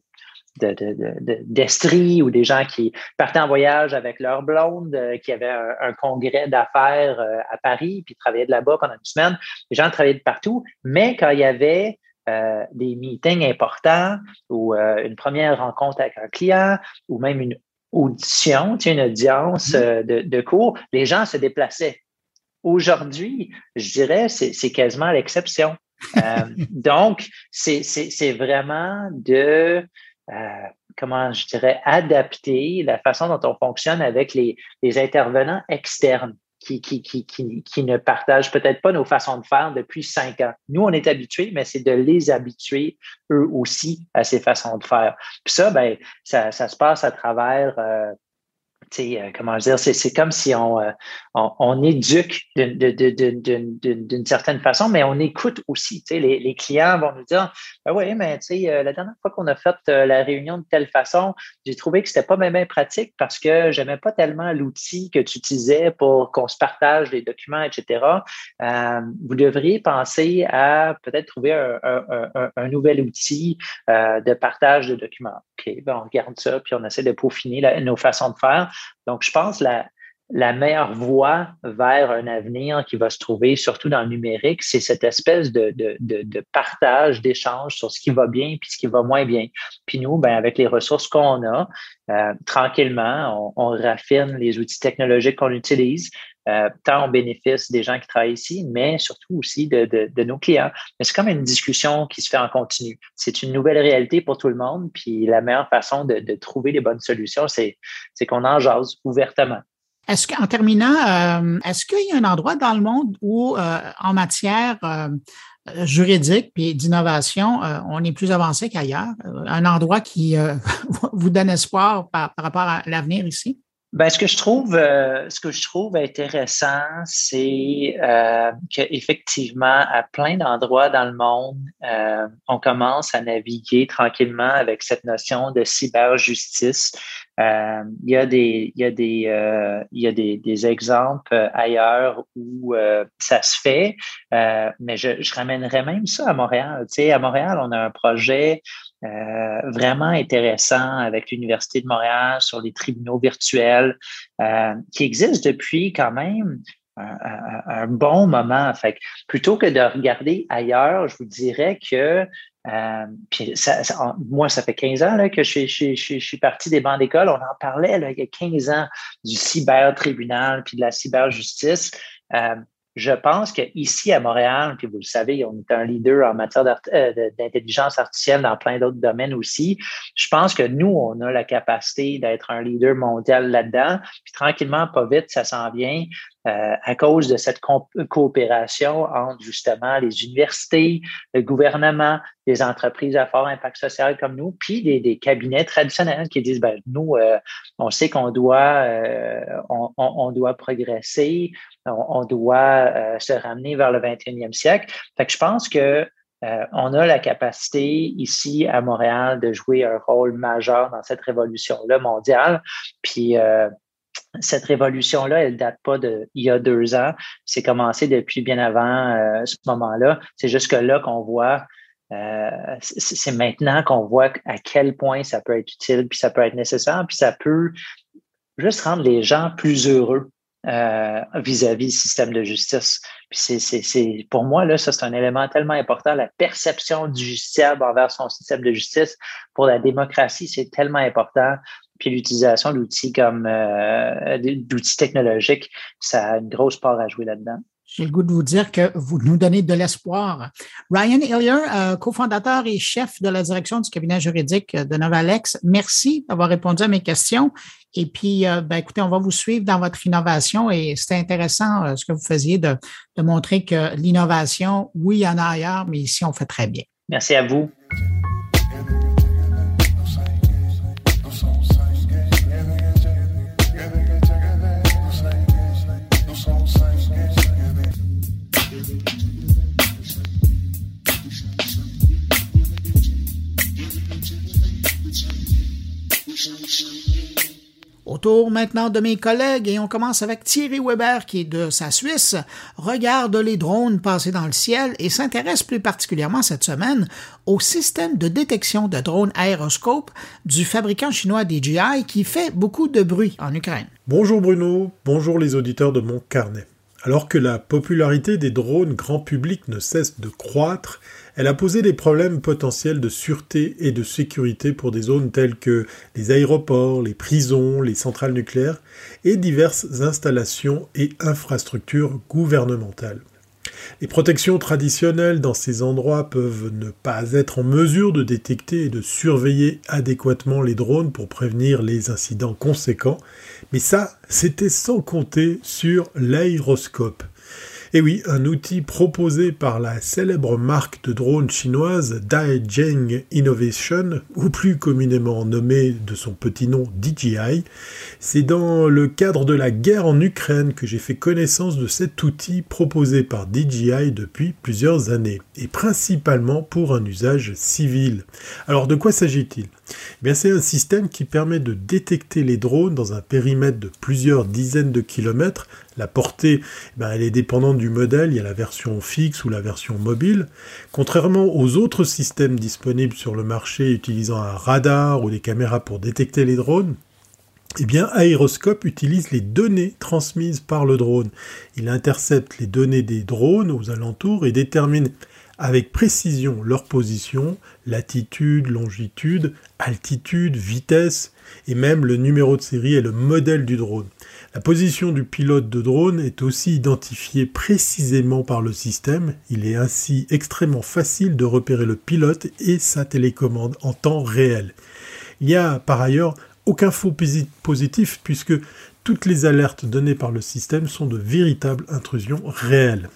d'Estrie de, de, ou des gens qui partaient en voyage avec leur blonde, euh, qui avaient un, congrès d'affaires euh, à Paris, puis travaillaient de là-bas pendant une semaine. Les gens travaillaient de partout, mais quand il y avait euh, des meetings importants ou une première rencontre avec un client ou même une audition, une audience mm-hmm. de, de cours, les gens se déplaçaient. Aujourd'hui, je dirais, c'est quasiment l'exception. donc, c'est vraiment de euh, comment je dirais, adapter la façon dont on fonctionne avec les, les intervenants externes qui, qui, qui, qui, ne partagent peut-être pas nos façons de faire depuis cinq ans. Nous, on est habitués, mais c'est de les habituer eux aussi à ces façons de faire. Puis ça, ben, ça, ça se passe à travers euh, euh, comment dire, c'est comme si on, euh, on, éduque d'une certaine façon, mais on écoute aussi. Les, les clients vont nous dire ben Oui, mais euh, la dernière fois qu'on a fait la réunion de telle façon, j'ai trouvé que c'était pas même pratique parce que j'aimais pas tellement l'outil que tu utilisais pour qu'on se partage les documents, etc. vous devriez penser à peut-être trouver un, nouvel outil de partage de documents. OK, ben on regarde ça, puis on essaie de peaufiner nos façons de faire. Donc, je pense la, la meilleure voie vers un avenir qui va se trouver, surtout dans le numérique, c'est cette espèce de, partage, d'échange sur ce qui va bien puis ce qui va moins bien. Puis nous, ben, avec les ressources qu'on a, euh, tranquillement, on, raffine les outils technologiques qu'on utilise, euh, tant au bénéfice des gens qui travaillent ici, mais surtout aussi de, de, nos clients. Mais c'est comme une discussion qui se fait en continu. C'est une nouvelle réalité pour tout le monde, puis la meilleure façon de, de trouver les bonnes solutions, c'est qu'on en jase ouvertement. Est-ce qu'en terminant, euh, est-ce qu'il y a un endroit dans le monde où, euh, en matière juridique et d'innovation, on est plus avancé qu'ailleurs? Un endroit qui vous donne espoir par rapport à l'avenir ici? Ben, ce que je trouve, euh, ce que je trouve intéressant, c'est euh, qu'effectivement, à plein d'endroits dans le monde, euh, on commence à naviguer tranquillement avec cette notion de cyberjustice. Euh, il y a des, il y a des, euh, il y a des, des exemples ailleurs où ça se fait, mais je, je ramènerais même ça à Montréal. Tu sais, à Montréal, on a un projet euh, vraiment intéressant avec l'Université de Montréal sur les tribunaux virtuels euh, qui existent depuis quand même un, bon moment. Fait plutôt que de regarder ailleurs, je vous dirais que euh, puis ça, moi, ça fait 15 ans là, que je, je, je, suis parti des bancs d'école. On en parlait là, il y a 15 ans du cyber-tribunal puis de la cyberjustice. Euh, je pense qu'ici à Montréal, puis vous le savez, on est un leader en matière euh, d'intelligence artificielle dans plein d'autres domaines aussi. Je pense que nous, on a la capacité d'être un leader mondial là-dedans. Puis tranquillement, pas vite, ça s'en vient. Euh, à cause de cette coopération entre justement les universités, le gouvernement, les entreprises à fort impact social comme nous, puis des, des cabinets traditionnels qui disent ben, nous, euh, on sait qu'on doit, euh, on, doit progresser, on, on doit se ramener vers le 21e siècle. Fait que je pense que on a la capacité ici à Montréal de jouer un rôle majeur dans cette révolution-là mondiale. Puis cette révolution-là, elle date pas de il y a deux ans. C'est commencé depuis bien avant euh, ce moment-là. C'est jusque là qu'on voit. Euh, c'est maintenant qu'on voit à quel point ça peut être utile, puis ça peut être nécessaire, puis ça peut juste rendre les gens plus heureux euh, vis-à-vis du système de justice. Puis c'est, pour moi, là, ça, c'est un élément tellement important. La perception du justiciable envers son système de justice pour la démocratie, c'est tellement important. Puis l'utilisation d'outils comme euh, d'outils technologiques, ça a une grosse part à jouer là-dedans. J'ai le goût de vous dire que vous nous donnez de l'espoir. Ryan Hillier, euh, cofondateur et chef de la direction du cabinet juridique de Novalex, merci d'avoir répondu à mes questions. Et puis, euh, ben, écoutez, on va vous suivre dans votre innovation et c'était intéressant euh, ce que vous faisiez de, de montrer que l'innovation, oui, il y en a ailleurs, mais ici, on fait très bien. Merci à vous. Autour maintenant de mes collègues et on commence avec Thierry Weber qui de sa Suisse, regarde les drones passer dans le ciel et s'intéresse plus particulièrement cette semaine au système de détection de drones aéroscopes du fabricant chinois DJI qui fait beaucoup de bruit en Ukraine. Bonjour Bruno, bonjour les auditeurs de mon carnet. Alors que la popularité des drones grand public ne cesse de croître, elle a posé des problèmes potentiels de sûreté et de sécurité pour des zones telles que les aéroports, les prisons, les centrales nucléaires et diverses installations et infrastructures gouvernementales. Les protections traditionnelles dans ces endroits peuvent ne pas être en mesure de détecter et de surveiller adéquatement les drones pour prévenir les incidents conséquents, mais ça, c'était sans compter sur l'aéroscope. Et oui, un outil proposé par la célèbre marque de drones chinoise Daijing Innovation, ou plus communément nommé de son petit nom DJI. C'est dans le cadre de la guerre en Ukraine que j'ai fait connaissance de cet outil proposé par DJI depuis plusieurs années, et principalement pour un usage civil. Alors de quoi s'agit-il? Eh c'est un système qui permet de détecter les drones dans un périmètre de plusieurs dizaines de kilomètres. La portée, eh elle est dépendante du modèle, il y a la version fixe ou la version mobile. Contrairement aux autres systèmes disponibles sur le marché utilisant un radar ou des caméras pour détecter les drones, eh bien, Aeroscope utilise les données transmises par le drone. Il intercepte les données des drones aux alentours et détermine avec précision leur position, latitude, longitude, altitude, vitesse et même le numéro de série et le modèle du drone. La position du pilote de drone est aussi identifiée précisément par le système. Il est ainsi extrêmement facile de repérer le pilote et sa télécommande en temps réel. Il n'y a par ailleurs aucun faux positif puisque toutes les alertes données par le système sont de véritables intrusions réelles.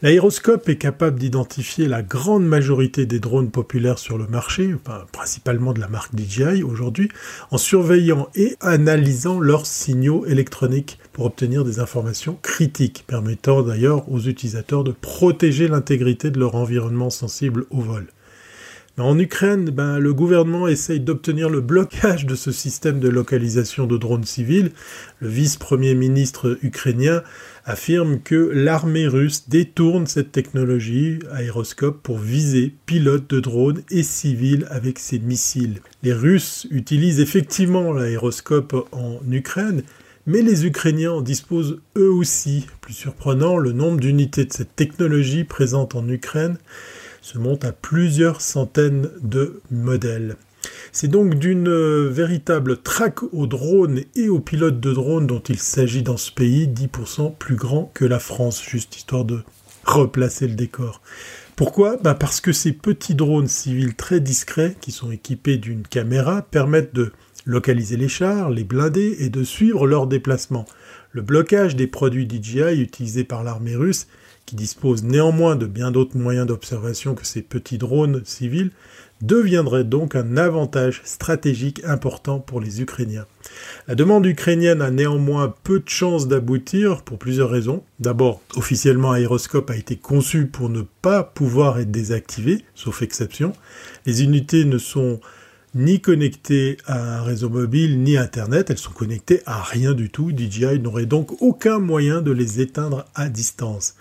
L'aéroscope est capable d'identifier la grande majorité des drones populaires sur le marché, principalement de la marque DJI aujourd'hui, en surveillant et analysant leurs signaux électroniques pour obtenir des informations critiques, permettant d'ailleurs aux utilisateurs de protéger l'intégrité de leur environnement sensible au vol. En Ukraine, ben, le gouvernement essaye d'obtenir le blocage de ce système de localisation de drones civils. Le vice-premier ministre ukrainien affirme que l'armée russe détourne cette technologie aéroscope pour viser pilotes de drones et civils avec ses missiles. Les Russes utilisent effectivement l'aéroscope en Ukraine, mais les Ukrainiens en disposent eux aussi. Plus surprenant, le nombre d'unités de cette technologie présente en Ukraine se monte à plusieurs centaines de modèles. C'est donc d'une euh, véritable traque aux drones et aux pilotes de drones dont il s'agit dans ce pays, 10% plus grand que la France, juste histoire de replacer le décor. Pourquoi? Bah Parce que ces petits drones civils très discrets, qui sont équipés d'une caméra, permettent de localiser les chars, les blinder et de suivre leur déplacement. Le blocage des produits DJI utilisés par l'armée russe qui dispose néanmoins de bien d'autres moyens d'observation que ces petits drones civils, deviendrait donc un avantage stratégique important pour les Ukrainiens. La demande ukrainienne a néanmoins peu de chances d'aboutir pour plusieurs raisons. D'abord, officiellement Aéroscope a été conçu pour ne pas pouvoir être désactivé, sauf exception. Les unités ne sont ni connectées à un réseau mobile ni Internet, elles sont connectées à rien du tout. DJI n'aurait donc aucun moyen de les éteindre à distance.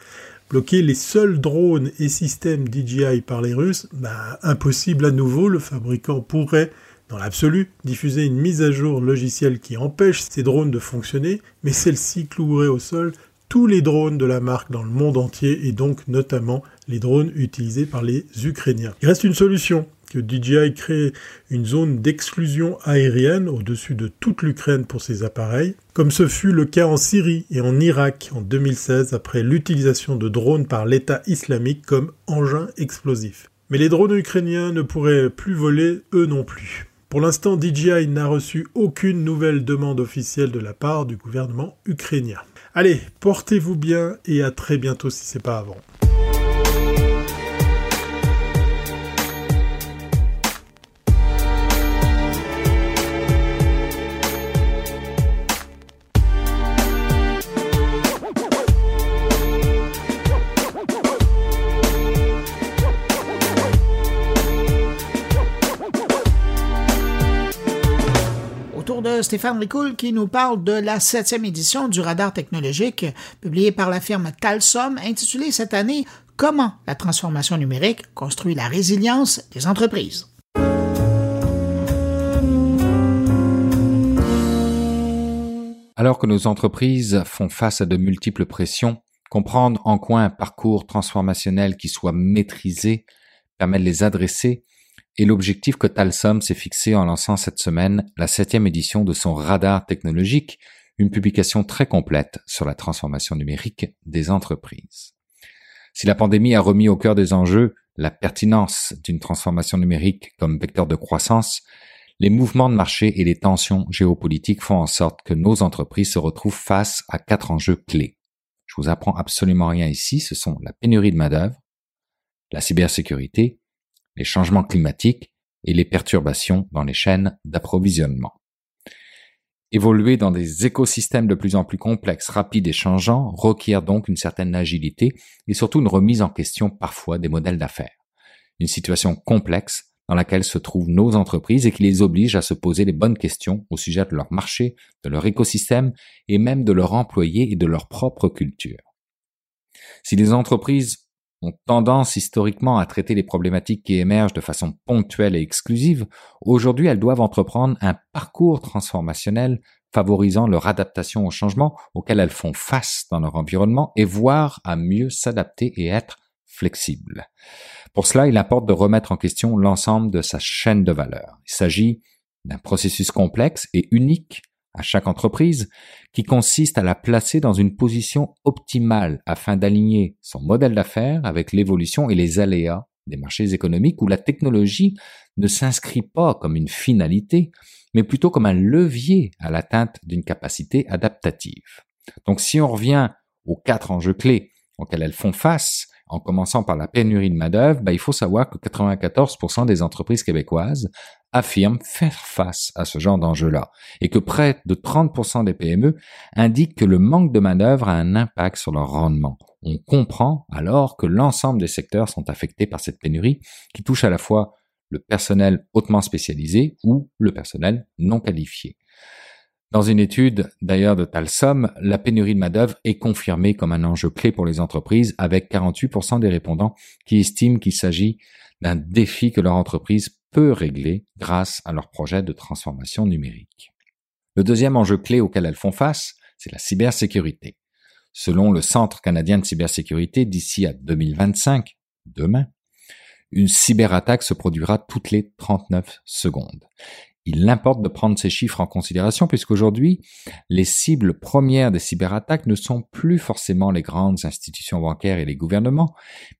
Bloquer les seuls drones et systèmes DJI par les Russes, bah, impossible à nouveau, le fabricant pourrait dans l'absolu, diffuser une mise à jour logicielle qui empêche ces drones de fonctionner, mais celle-ci clouerait au sol tous les drones de la marque dans le monde entier et donc notamment les drones utilisés par les Ukrainiens. Il reste une solution, que DJI crée une zone d'exclusion aérienne au-dessus de toute l'Ukraine pour ses appareils, comme ce fut le cas en Syrie et en Irak en 2016 après l'utilisation de drones par l'État islamique comme engin explosif. Mais les drones ukrainiens ne pourraient plus voler eux non plus. Pour l'instant, DJI n'a reçu aucune nouvelle demande officielle de la part du gouvernement ukrainien. Allez, portez-vous bien et à très bientôt si c'est pas avant. Stéphane Ricoul qui nous parle de la septième édition du radar technologique publié par la firme Talsom intitulée cette année Comment la transformation numérique construit la résilience des entreprises. Alors que nos entreprises font face à de multiples pressions, comprendre en quoi un parcours transformationnel qui soit maîtrisé permet de les adresser et l'objectif que Talsom s'est fixé en lançant cette semaine la septième édition de son radar technologique, une publication très complète sur la transformation numérique des entreprises. Si la pandémie a remis au cœur des enjeux la pertinence d'une transformation numérique comme vecteur de croissance, les mouvements de marché et les tensions géopolitiques font en sorte que nos entreprises se retrouvent face à quatre enjeux clés. Je vous apprends absolument rien ici, ce sont la pénurie de main-d'œuvre, la cybersécurité les changements climatiques et les perturbations dans les chaînes d'approvisionnement. Évoluer dans des écosystèmes de plus en plus complexes, rapides et changeants requiert donc une certaine agilité et surtout une remise en question parfois des modèles d'affaires. Une situation complexe dans laquelle se trouvent nos entreprises et qui les oblige à se poser les bonnes questions au sujet de leur marché, de leur écosystème et même de leurs employés et de leur propre culture. Si les entreprises ont tendance historiquement à traiter les problématiques qui émergent de façon ponctuelle et exclusive, aujourd'hui elles doivent entreprendre un parcours transformationnel favorisant leur adaptation aux changements auxquels elles font face dans leur environnement et voire à mieux s'adapter et être flexibles. Pour cela, il importe de remettre en question l'ensemble de sa chaîne de valeur. Il s'agit d'un processus complexe et unique à chaque entreprise, qui consiste à la placer dans une position optimale afin d'aligner son modèle d'affaires avec l'évolution et les aléas des marchés économiques où la technologie ne s'inscrit pas comme une finalité, mais plutôt comme un levier à l'atteinte d'une capacité adaptative. Donc si on revient aux quatre enjeux clés auxquels elles font face, en commençant par la pénurie de main-d'œuvre, bah, il faut savoir que 94% des entreprises québécoises affirment faire face à ce genre d'enjeu-là et que près de 30% des PME indiquent que le manque de main-d'œuvre a un impact sur leur rendement. On comprend alors que l'ensemble des secteurs sont affectés par cette pénurie qui touche à la fois le personnel hautement spécialisé ou le personnel non qualifié. Dans une étude d'ailleurs de Talsom, la pénurie de main-d'œuvre est confirmée comme un enjeu clé pour les entreprises avec 48% des répondants qui estiment qu'il s'agit d'un défi que leur entreprise peut régler grâce à leur projet de transformation numérique. Le deuxième enjeu clé auquel elles font face, c'est la cybersécurité. Selon le Centre canadien de cybersécurité, d'ici à 2025, demain, une cyberattaque se produira toutes les 39 secondes il importe de prendre ces chiffres en considération puisqu'aujourd'hui, les cibles premières des cyberattaques ne sont plus forcément les grandes institutions bancaires et les gouvernements,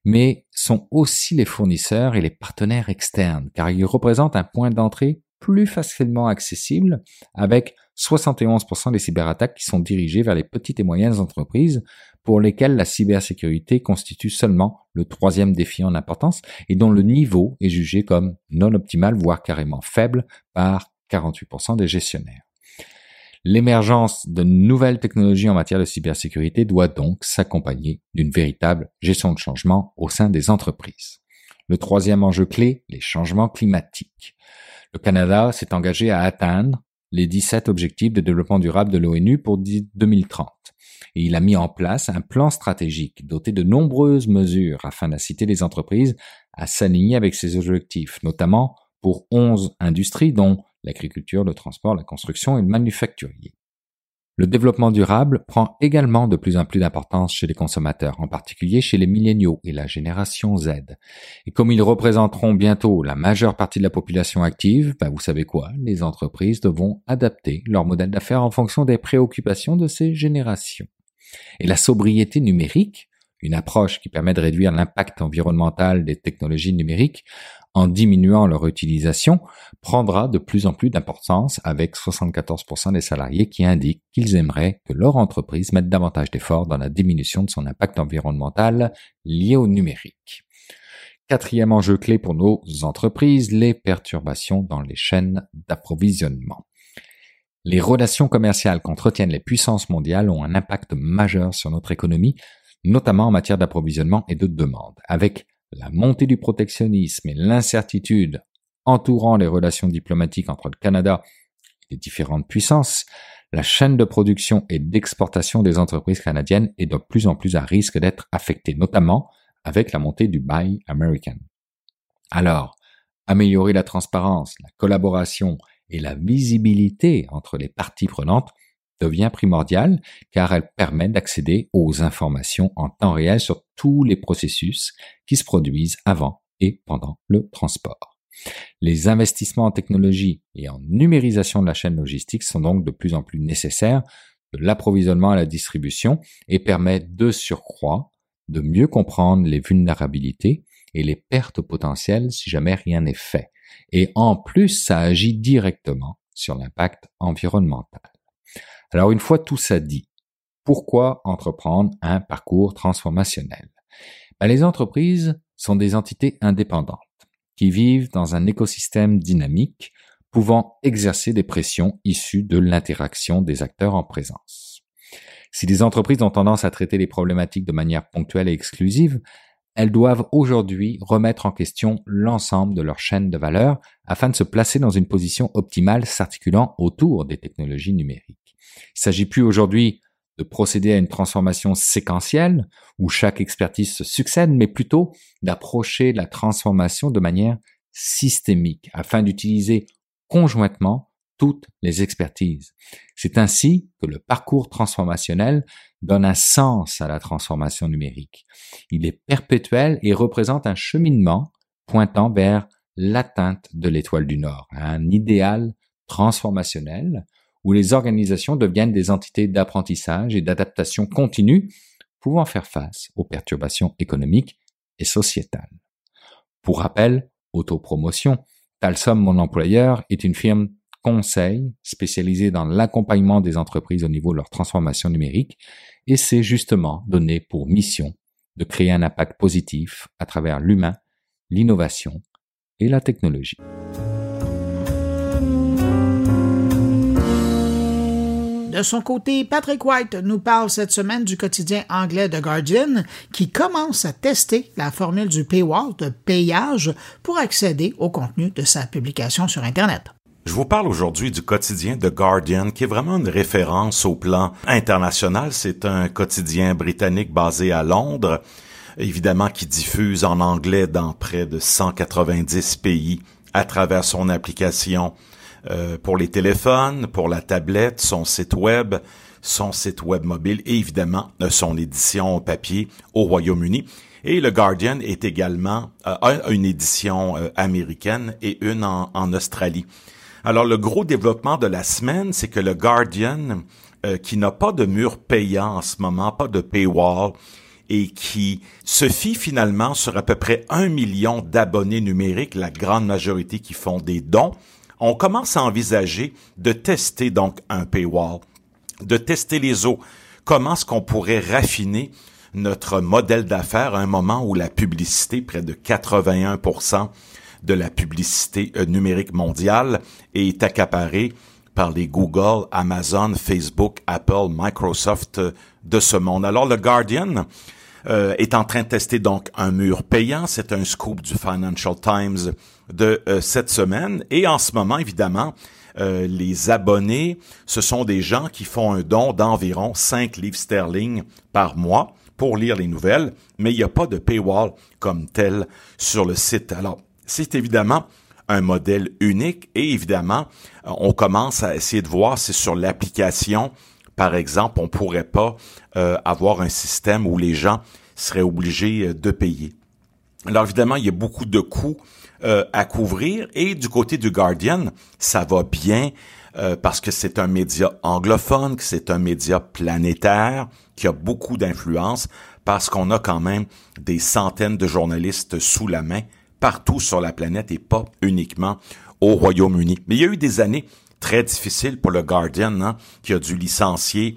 mais sont aussi les fournisseurs et les partenaires externes, car ils représentent un point d'entrée plus facilement accessible avec 71% des cyberattaques qui sont dirigées vers les petites et moyennes entreprises pour lesquelles la cybersécurité constitue seulement le troisième défi en importance et dont le niveau est jugé comme non optimal, voire carrément faible par 48% des gestionnaires. L'émergence de nouvelles technologies en matière de cybersécurité doit donc s'accompagner d'une véritable gestion de changement au sein des entreprises. Le troisième enjeu clé, les changements climatiques. Le Canada s'est engagé à atteindre les 17 objectifs de développement durable de l'ONU pour 2030. Il a mis en place un plan stratégique doté de nombreuses mesures afin d'inciter les entreprises à s'aligner avec ces objectifs, notamment pour 11 industries dont l'agriculture, le transport, la construction et le manufacturier. Le développement durable prend également de plus en plus d'importance chez les consommateurs, en particulier chez les milléniaux et la génération Z. Et comme ils représenteront bientôt la majeure partie de la population active, ben vous savez quoi, les entreprises devront adapter leur modèle d'affaires en fonction des préoccupations de ces générations. Et la sobriété numérique, une approche qui permet de réduire l'impact environnemental des technologies numériques, en diminuant leur utilisation prendra de plus en plus d'importance avec 74% des salariés qui indiquent qu'ils aimeraient que leur entreprise mette davantage d'efforts dans la diminution de son impact environnemental lié au numérique. Quatrième enjeu clé pour nos entreprises, les perturbations dans les chaînes d'approvisionnement. Les relations commerciales qu'entretiennent les puissances mondiales ont un impact majeur sur notre économie, notamment en matière d'approvisionnement et de demande, avec la montée du protectionnisme et l'incertitude entourant les relations diplomatiques entre le Canada et les différentes puissances, la chaîne de production et d'exportation des entreprises canadiennes est de plus en plus à risque d'être affectée, notamment avec la montée du Buy American. Alors, améliorer la transparence, la collaboration et la visibilité entre les parties prenantes devient primordiale car elle permet d'accéder aux informations en temps réel sur tous les processus qui se produisent avant et pendant le transport. Les investissements en technologie et en numérisation de la chaîne logistique sont donc de plus en plus nécessaires de l'approvisionnement à la distribution et permettent de surcroît de mieux comprendre les vulnérabilités et les pertes potentielles si jamais rien n'est fait. Et en plus, ça agit directement sur l'impact environnemental. Alors une fois tout ça dit, pourquoi entreprendre un parcours transformationnel? Ben, Les entreprises sont des entités indépendantes qui vivent dans un écosystème dynamique pouvant exercer des pressions issues de l'interaction des acteurs en présence. Si les entreprises ont tendance à traiter les problématiques de manière ponctuelle et exclusive, elles doivent aujourd'hui remettre en question l'ensemble de leur chaîne de valeur afin de se placer dans une position optimale s'articulant autour des technologies numériques. Il s'agit plus aujourd'hui de procéder à une transformation séquentielle où chaque expertise se succède, mais plutôt d'approcher la transformation de manière systémique afin d'utiliser conjointement toutes les expertises. C'est ainsi que le parcours transformationnel donne un sens à la transformation numérique. Il est perpétuel et représente un cheminement pointant vers l'atteinte de l'étoile du Nord, un idéal transformationnel où les organisations deviennent des entités d'apprentissage et d'adaptation continue pouvant faire face aux perturbations économiques et sociétales. Pour rappel, autopromotion, Talsom, mon employeur, est une firme conseil spécialisée dans l'accompagnement des entreprises au niveau de leur transformation numérique et c'est justement donné pour mission de créer un impact positif à travers l'humain, l'innovation et la technologie. De son côté, Patrick White nous parle cette semaine du quotidien anglais The Guardian qui commence à tester la formule du paywall de payage pour accéder au contenu de sa publication sur Internet. Je vous parle aujourd'hui du quotidien The Guardian, qui est vraiment une référence au plan international. C'est un quotidien britannique basé à Londres, évidemment qui diffuse en anglais dans près de 190 pays à travers son application euh, pour les téléphones, pour la tablette, son site web, son site web mobile et évidemment euh, son édition papier au Royaume-Uni. Et le Guardian est également euh, une édition américaine et une en, en, Australie. Alors le gros développement de la semaine, c'est que le Guardian, qui n'a pas de mur payant en ce moment, pas de paywall, et qui se fie finalement sur à peu près un million d'abonnés numériques, la grande majorité qui font des dons, on commence à envisager de tester donc un paywall, de tester les eaux. Comment est-ce qu'on pourrait raffiner notre modèle d'affaires à un moment où la publicité, près de 81% de la publicité euh, numérique mondiale, est accaparée par les Google, Amazon, Facebook, Apple, Microsoft euh, de ce monde. Alors le Guardian euh, est en train de tester donc un mur payant. C'est un scoop du Financial Times de euh, cette semaine. Et en ce moment, évidemment, euh, les abonnés, ce sont des gens qui font un don d'environ 5 livres sterling par mois pour lire les nouvelles, mais il n'y a pas de paywall comme tel sur le site. Alors, c'est évidemment un modèle unique et évidemment, on commence à essayer de voir si sur l'application, par exemple, on pourrait pas euh, avoir un système où les gens seraient obligés de payer. Alors évidemment, il y a beaucoup de coûts euh, à couvrir. Et du côté du Guardian, ça va bien euh, parce que c'est un média anglophone, que c'est un média planétaire, qui a beaucoup d'influence, parce qu'on a quand même des centaines de journalistes sous la main partout sur la planète et pas uniquement au Royaume-Uni. Mais il y a eu des années très difficiles pour le Guardian, hein, qui a dû licencier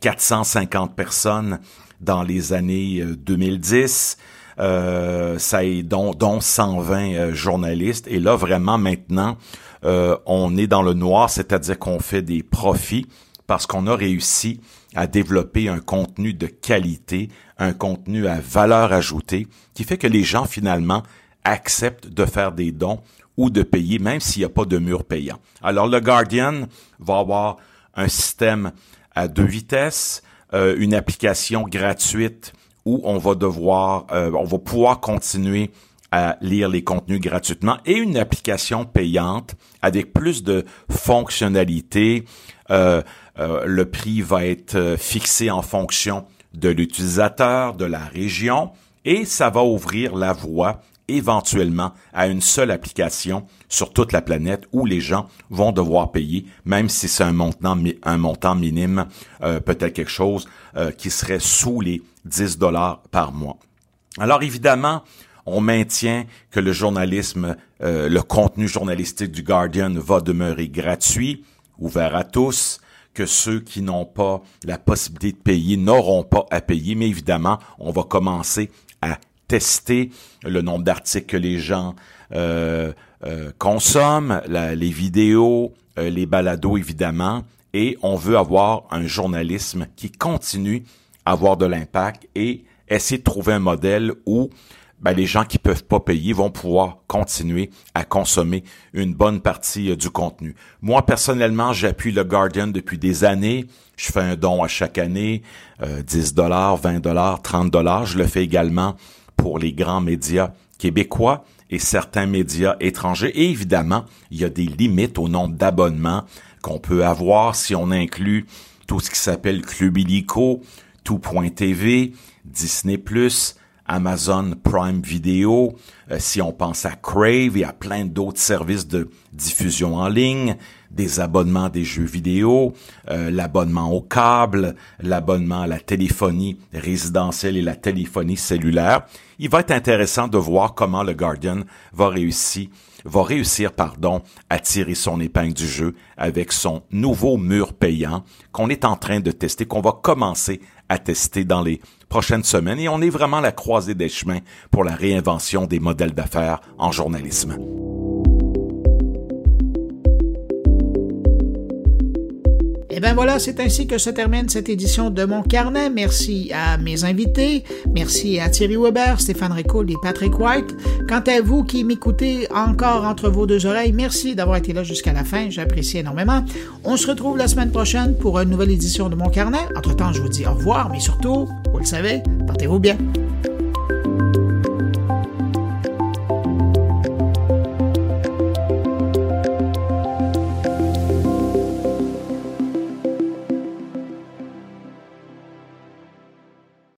450 euh, personnes dans les années 2010 euh, ça est dont, dont 120 euh, journalistes. Et là, vraiment, maintenant, euh, on est dans le noir, c'est-à-dire qu'on fait des profits parce qu'on a réussi à développer un contenu de qualité, un contenu à valeur ajoutée, qui fait que les gens, finalement, acceptent de faire des dons ou de payer, même s'il n'y a pas de mur payant. Alors, le Guardian va avoir un système à deux vitesses, euh, une application gratuite où on va devoir, euh, on va pouvoir continuer à lire les contenus gratuitement et une application payante avec plus de fonctionnalités. Euh, le prix va être fixé en fonction de l'utilisateur, de la région, et ça va ouvrir la voie éventuellement à une seule application sur toute la planète où les gens vont devoir payer, même si c'est un montant, un montant minime, peut-être quelque chose qui serait sous les 10 dollars par mois. Alors évidemment, on maintient que le journalisme, euh, le contenu journalistique du Guardian va demeurer gratuit, ouvert à tous, que ceux qui n'ont pas la possibilité de payer n'auront pas à payer, mais évidemment, on va commencer tester le nombre d'articles que les gens euh, euh, consomment, les vidéos, les balados évidemment, et on veut avoir un journalisme qui continue avoir de l'impact et essayer de trouver un modèle où ben, les gens qui peuvent pas payer vont pouvoir continuer à consommer une bonne partie euh, du contenu. Moi, personnellement, j'appuie le Guardian depuis des années. Je fais un don à chaque année, 10 euh, dollars, 20 dollars, 30 dollars. Je le fais également pour les grands médias québécois et certains médias étrangers. Et évidemment, il y a des limites au nombre d'abonnements qu'on peut avoir si on inclut tout ce qui s'appelle Club Illico, Tout.tv, Disney+, Amazon Prime Video, euh, si on pense à Crave et à plein d'autres services de diffusion en ligne, des abonnements des jeux vidéo, euh, l'abonnement au câble, l'abonnement à la téléphonie résidentielle et la téléphonie cellulaire. Il va être intéressant de voir comment le Guardian va réussir va réussir, pardon, à tirer son épingle du jeu avec son nouveau mur payant qu'on est en train de tester, qu'on va commencer à tester dans les prochaines semaines et on est vraiment à la croisée des chemins pour la réinvention des modèles d'affaires en journalisme. Et eh bien voilà, c'est ainsi que se termine cette édition de mon carnet. Merci à mes invités, merci à Thierry Weber, Stéphane Ricoul et Patrick White. Quant à vous qui m'écoutez encore entre vos deux oreilles, merci d'avoir été là jusqu'à la fin, j'apprécie énormément. On se retrouve la semaine prochaine pour une nouvelle édition de mon carnet. Entre-temps, je vous dis au revoir, mais surtout, vous le savez, portez-vous bien.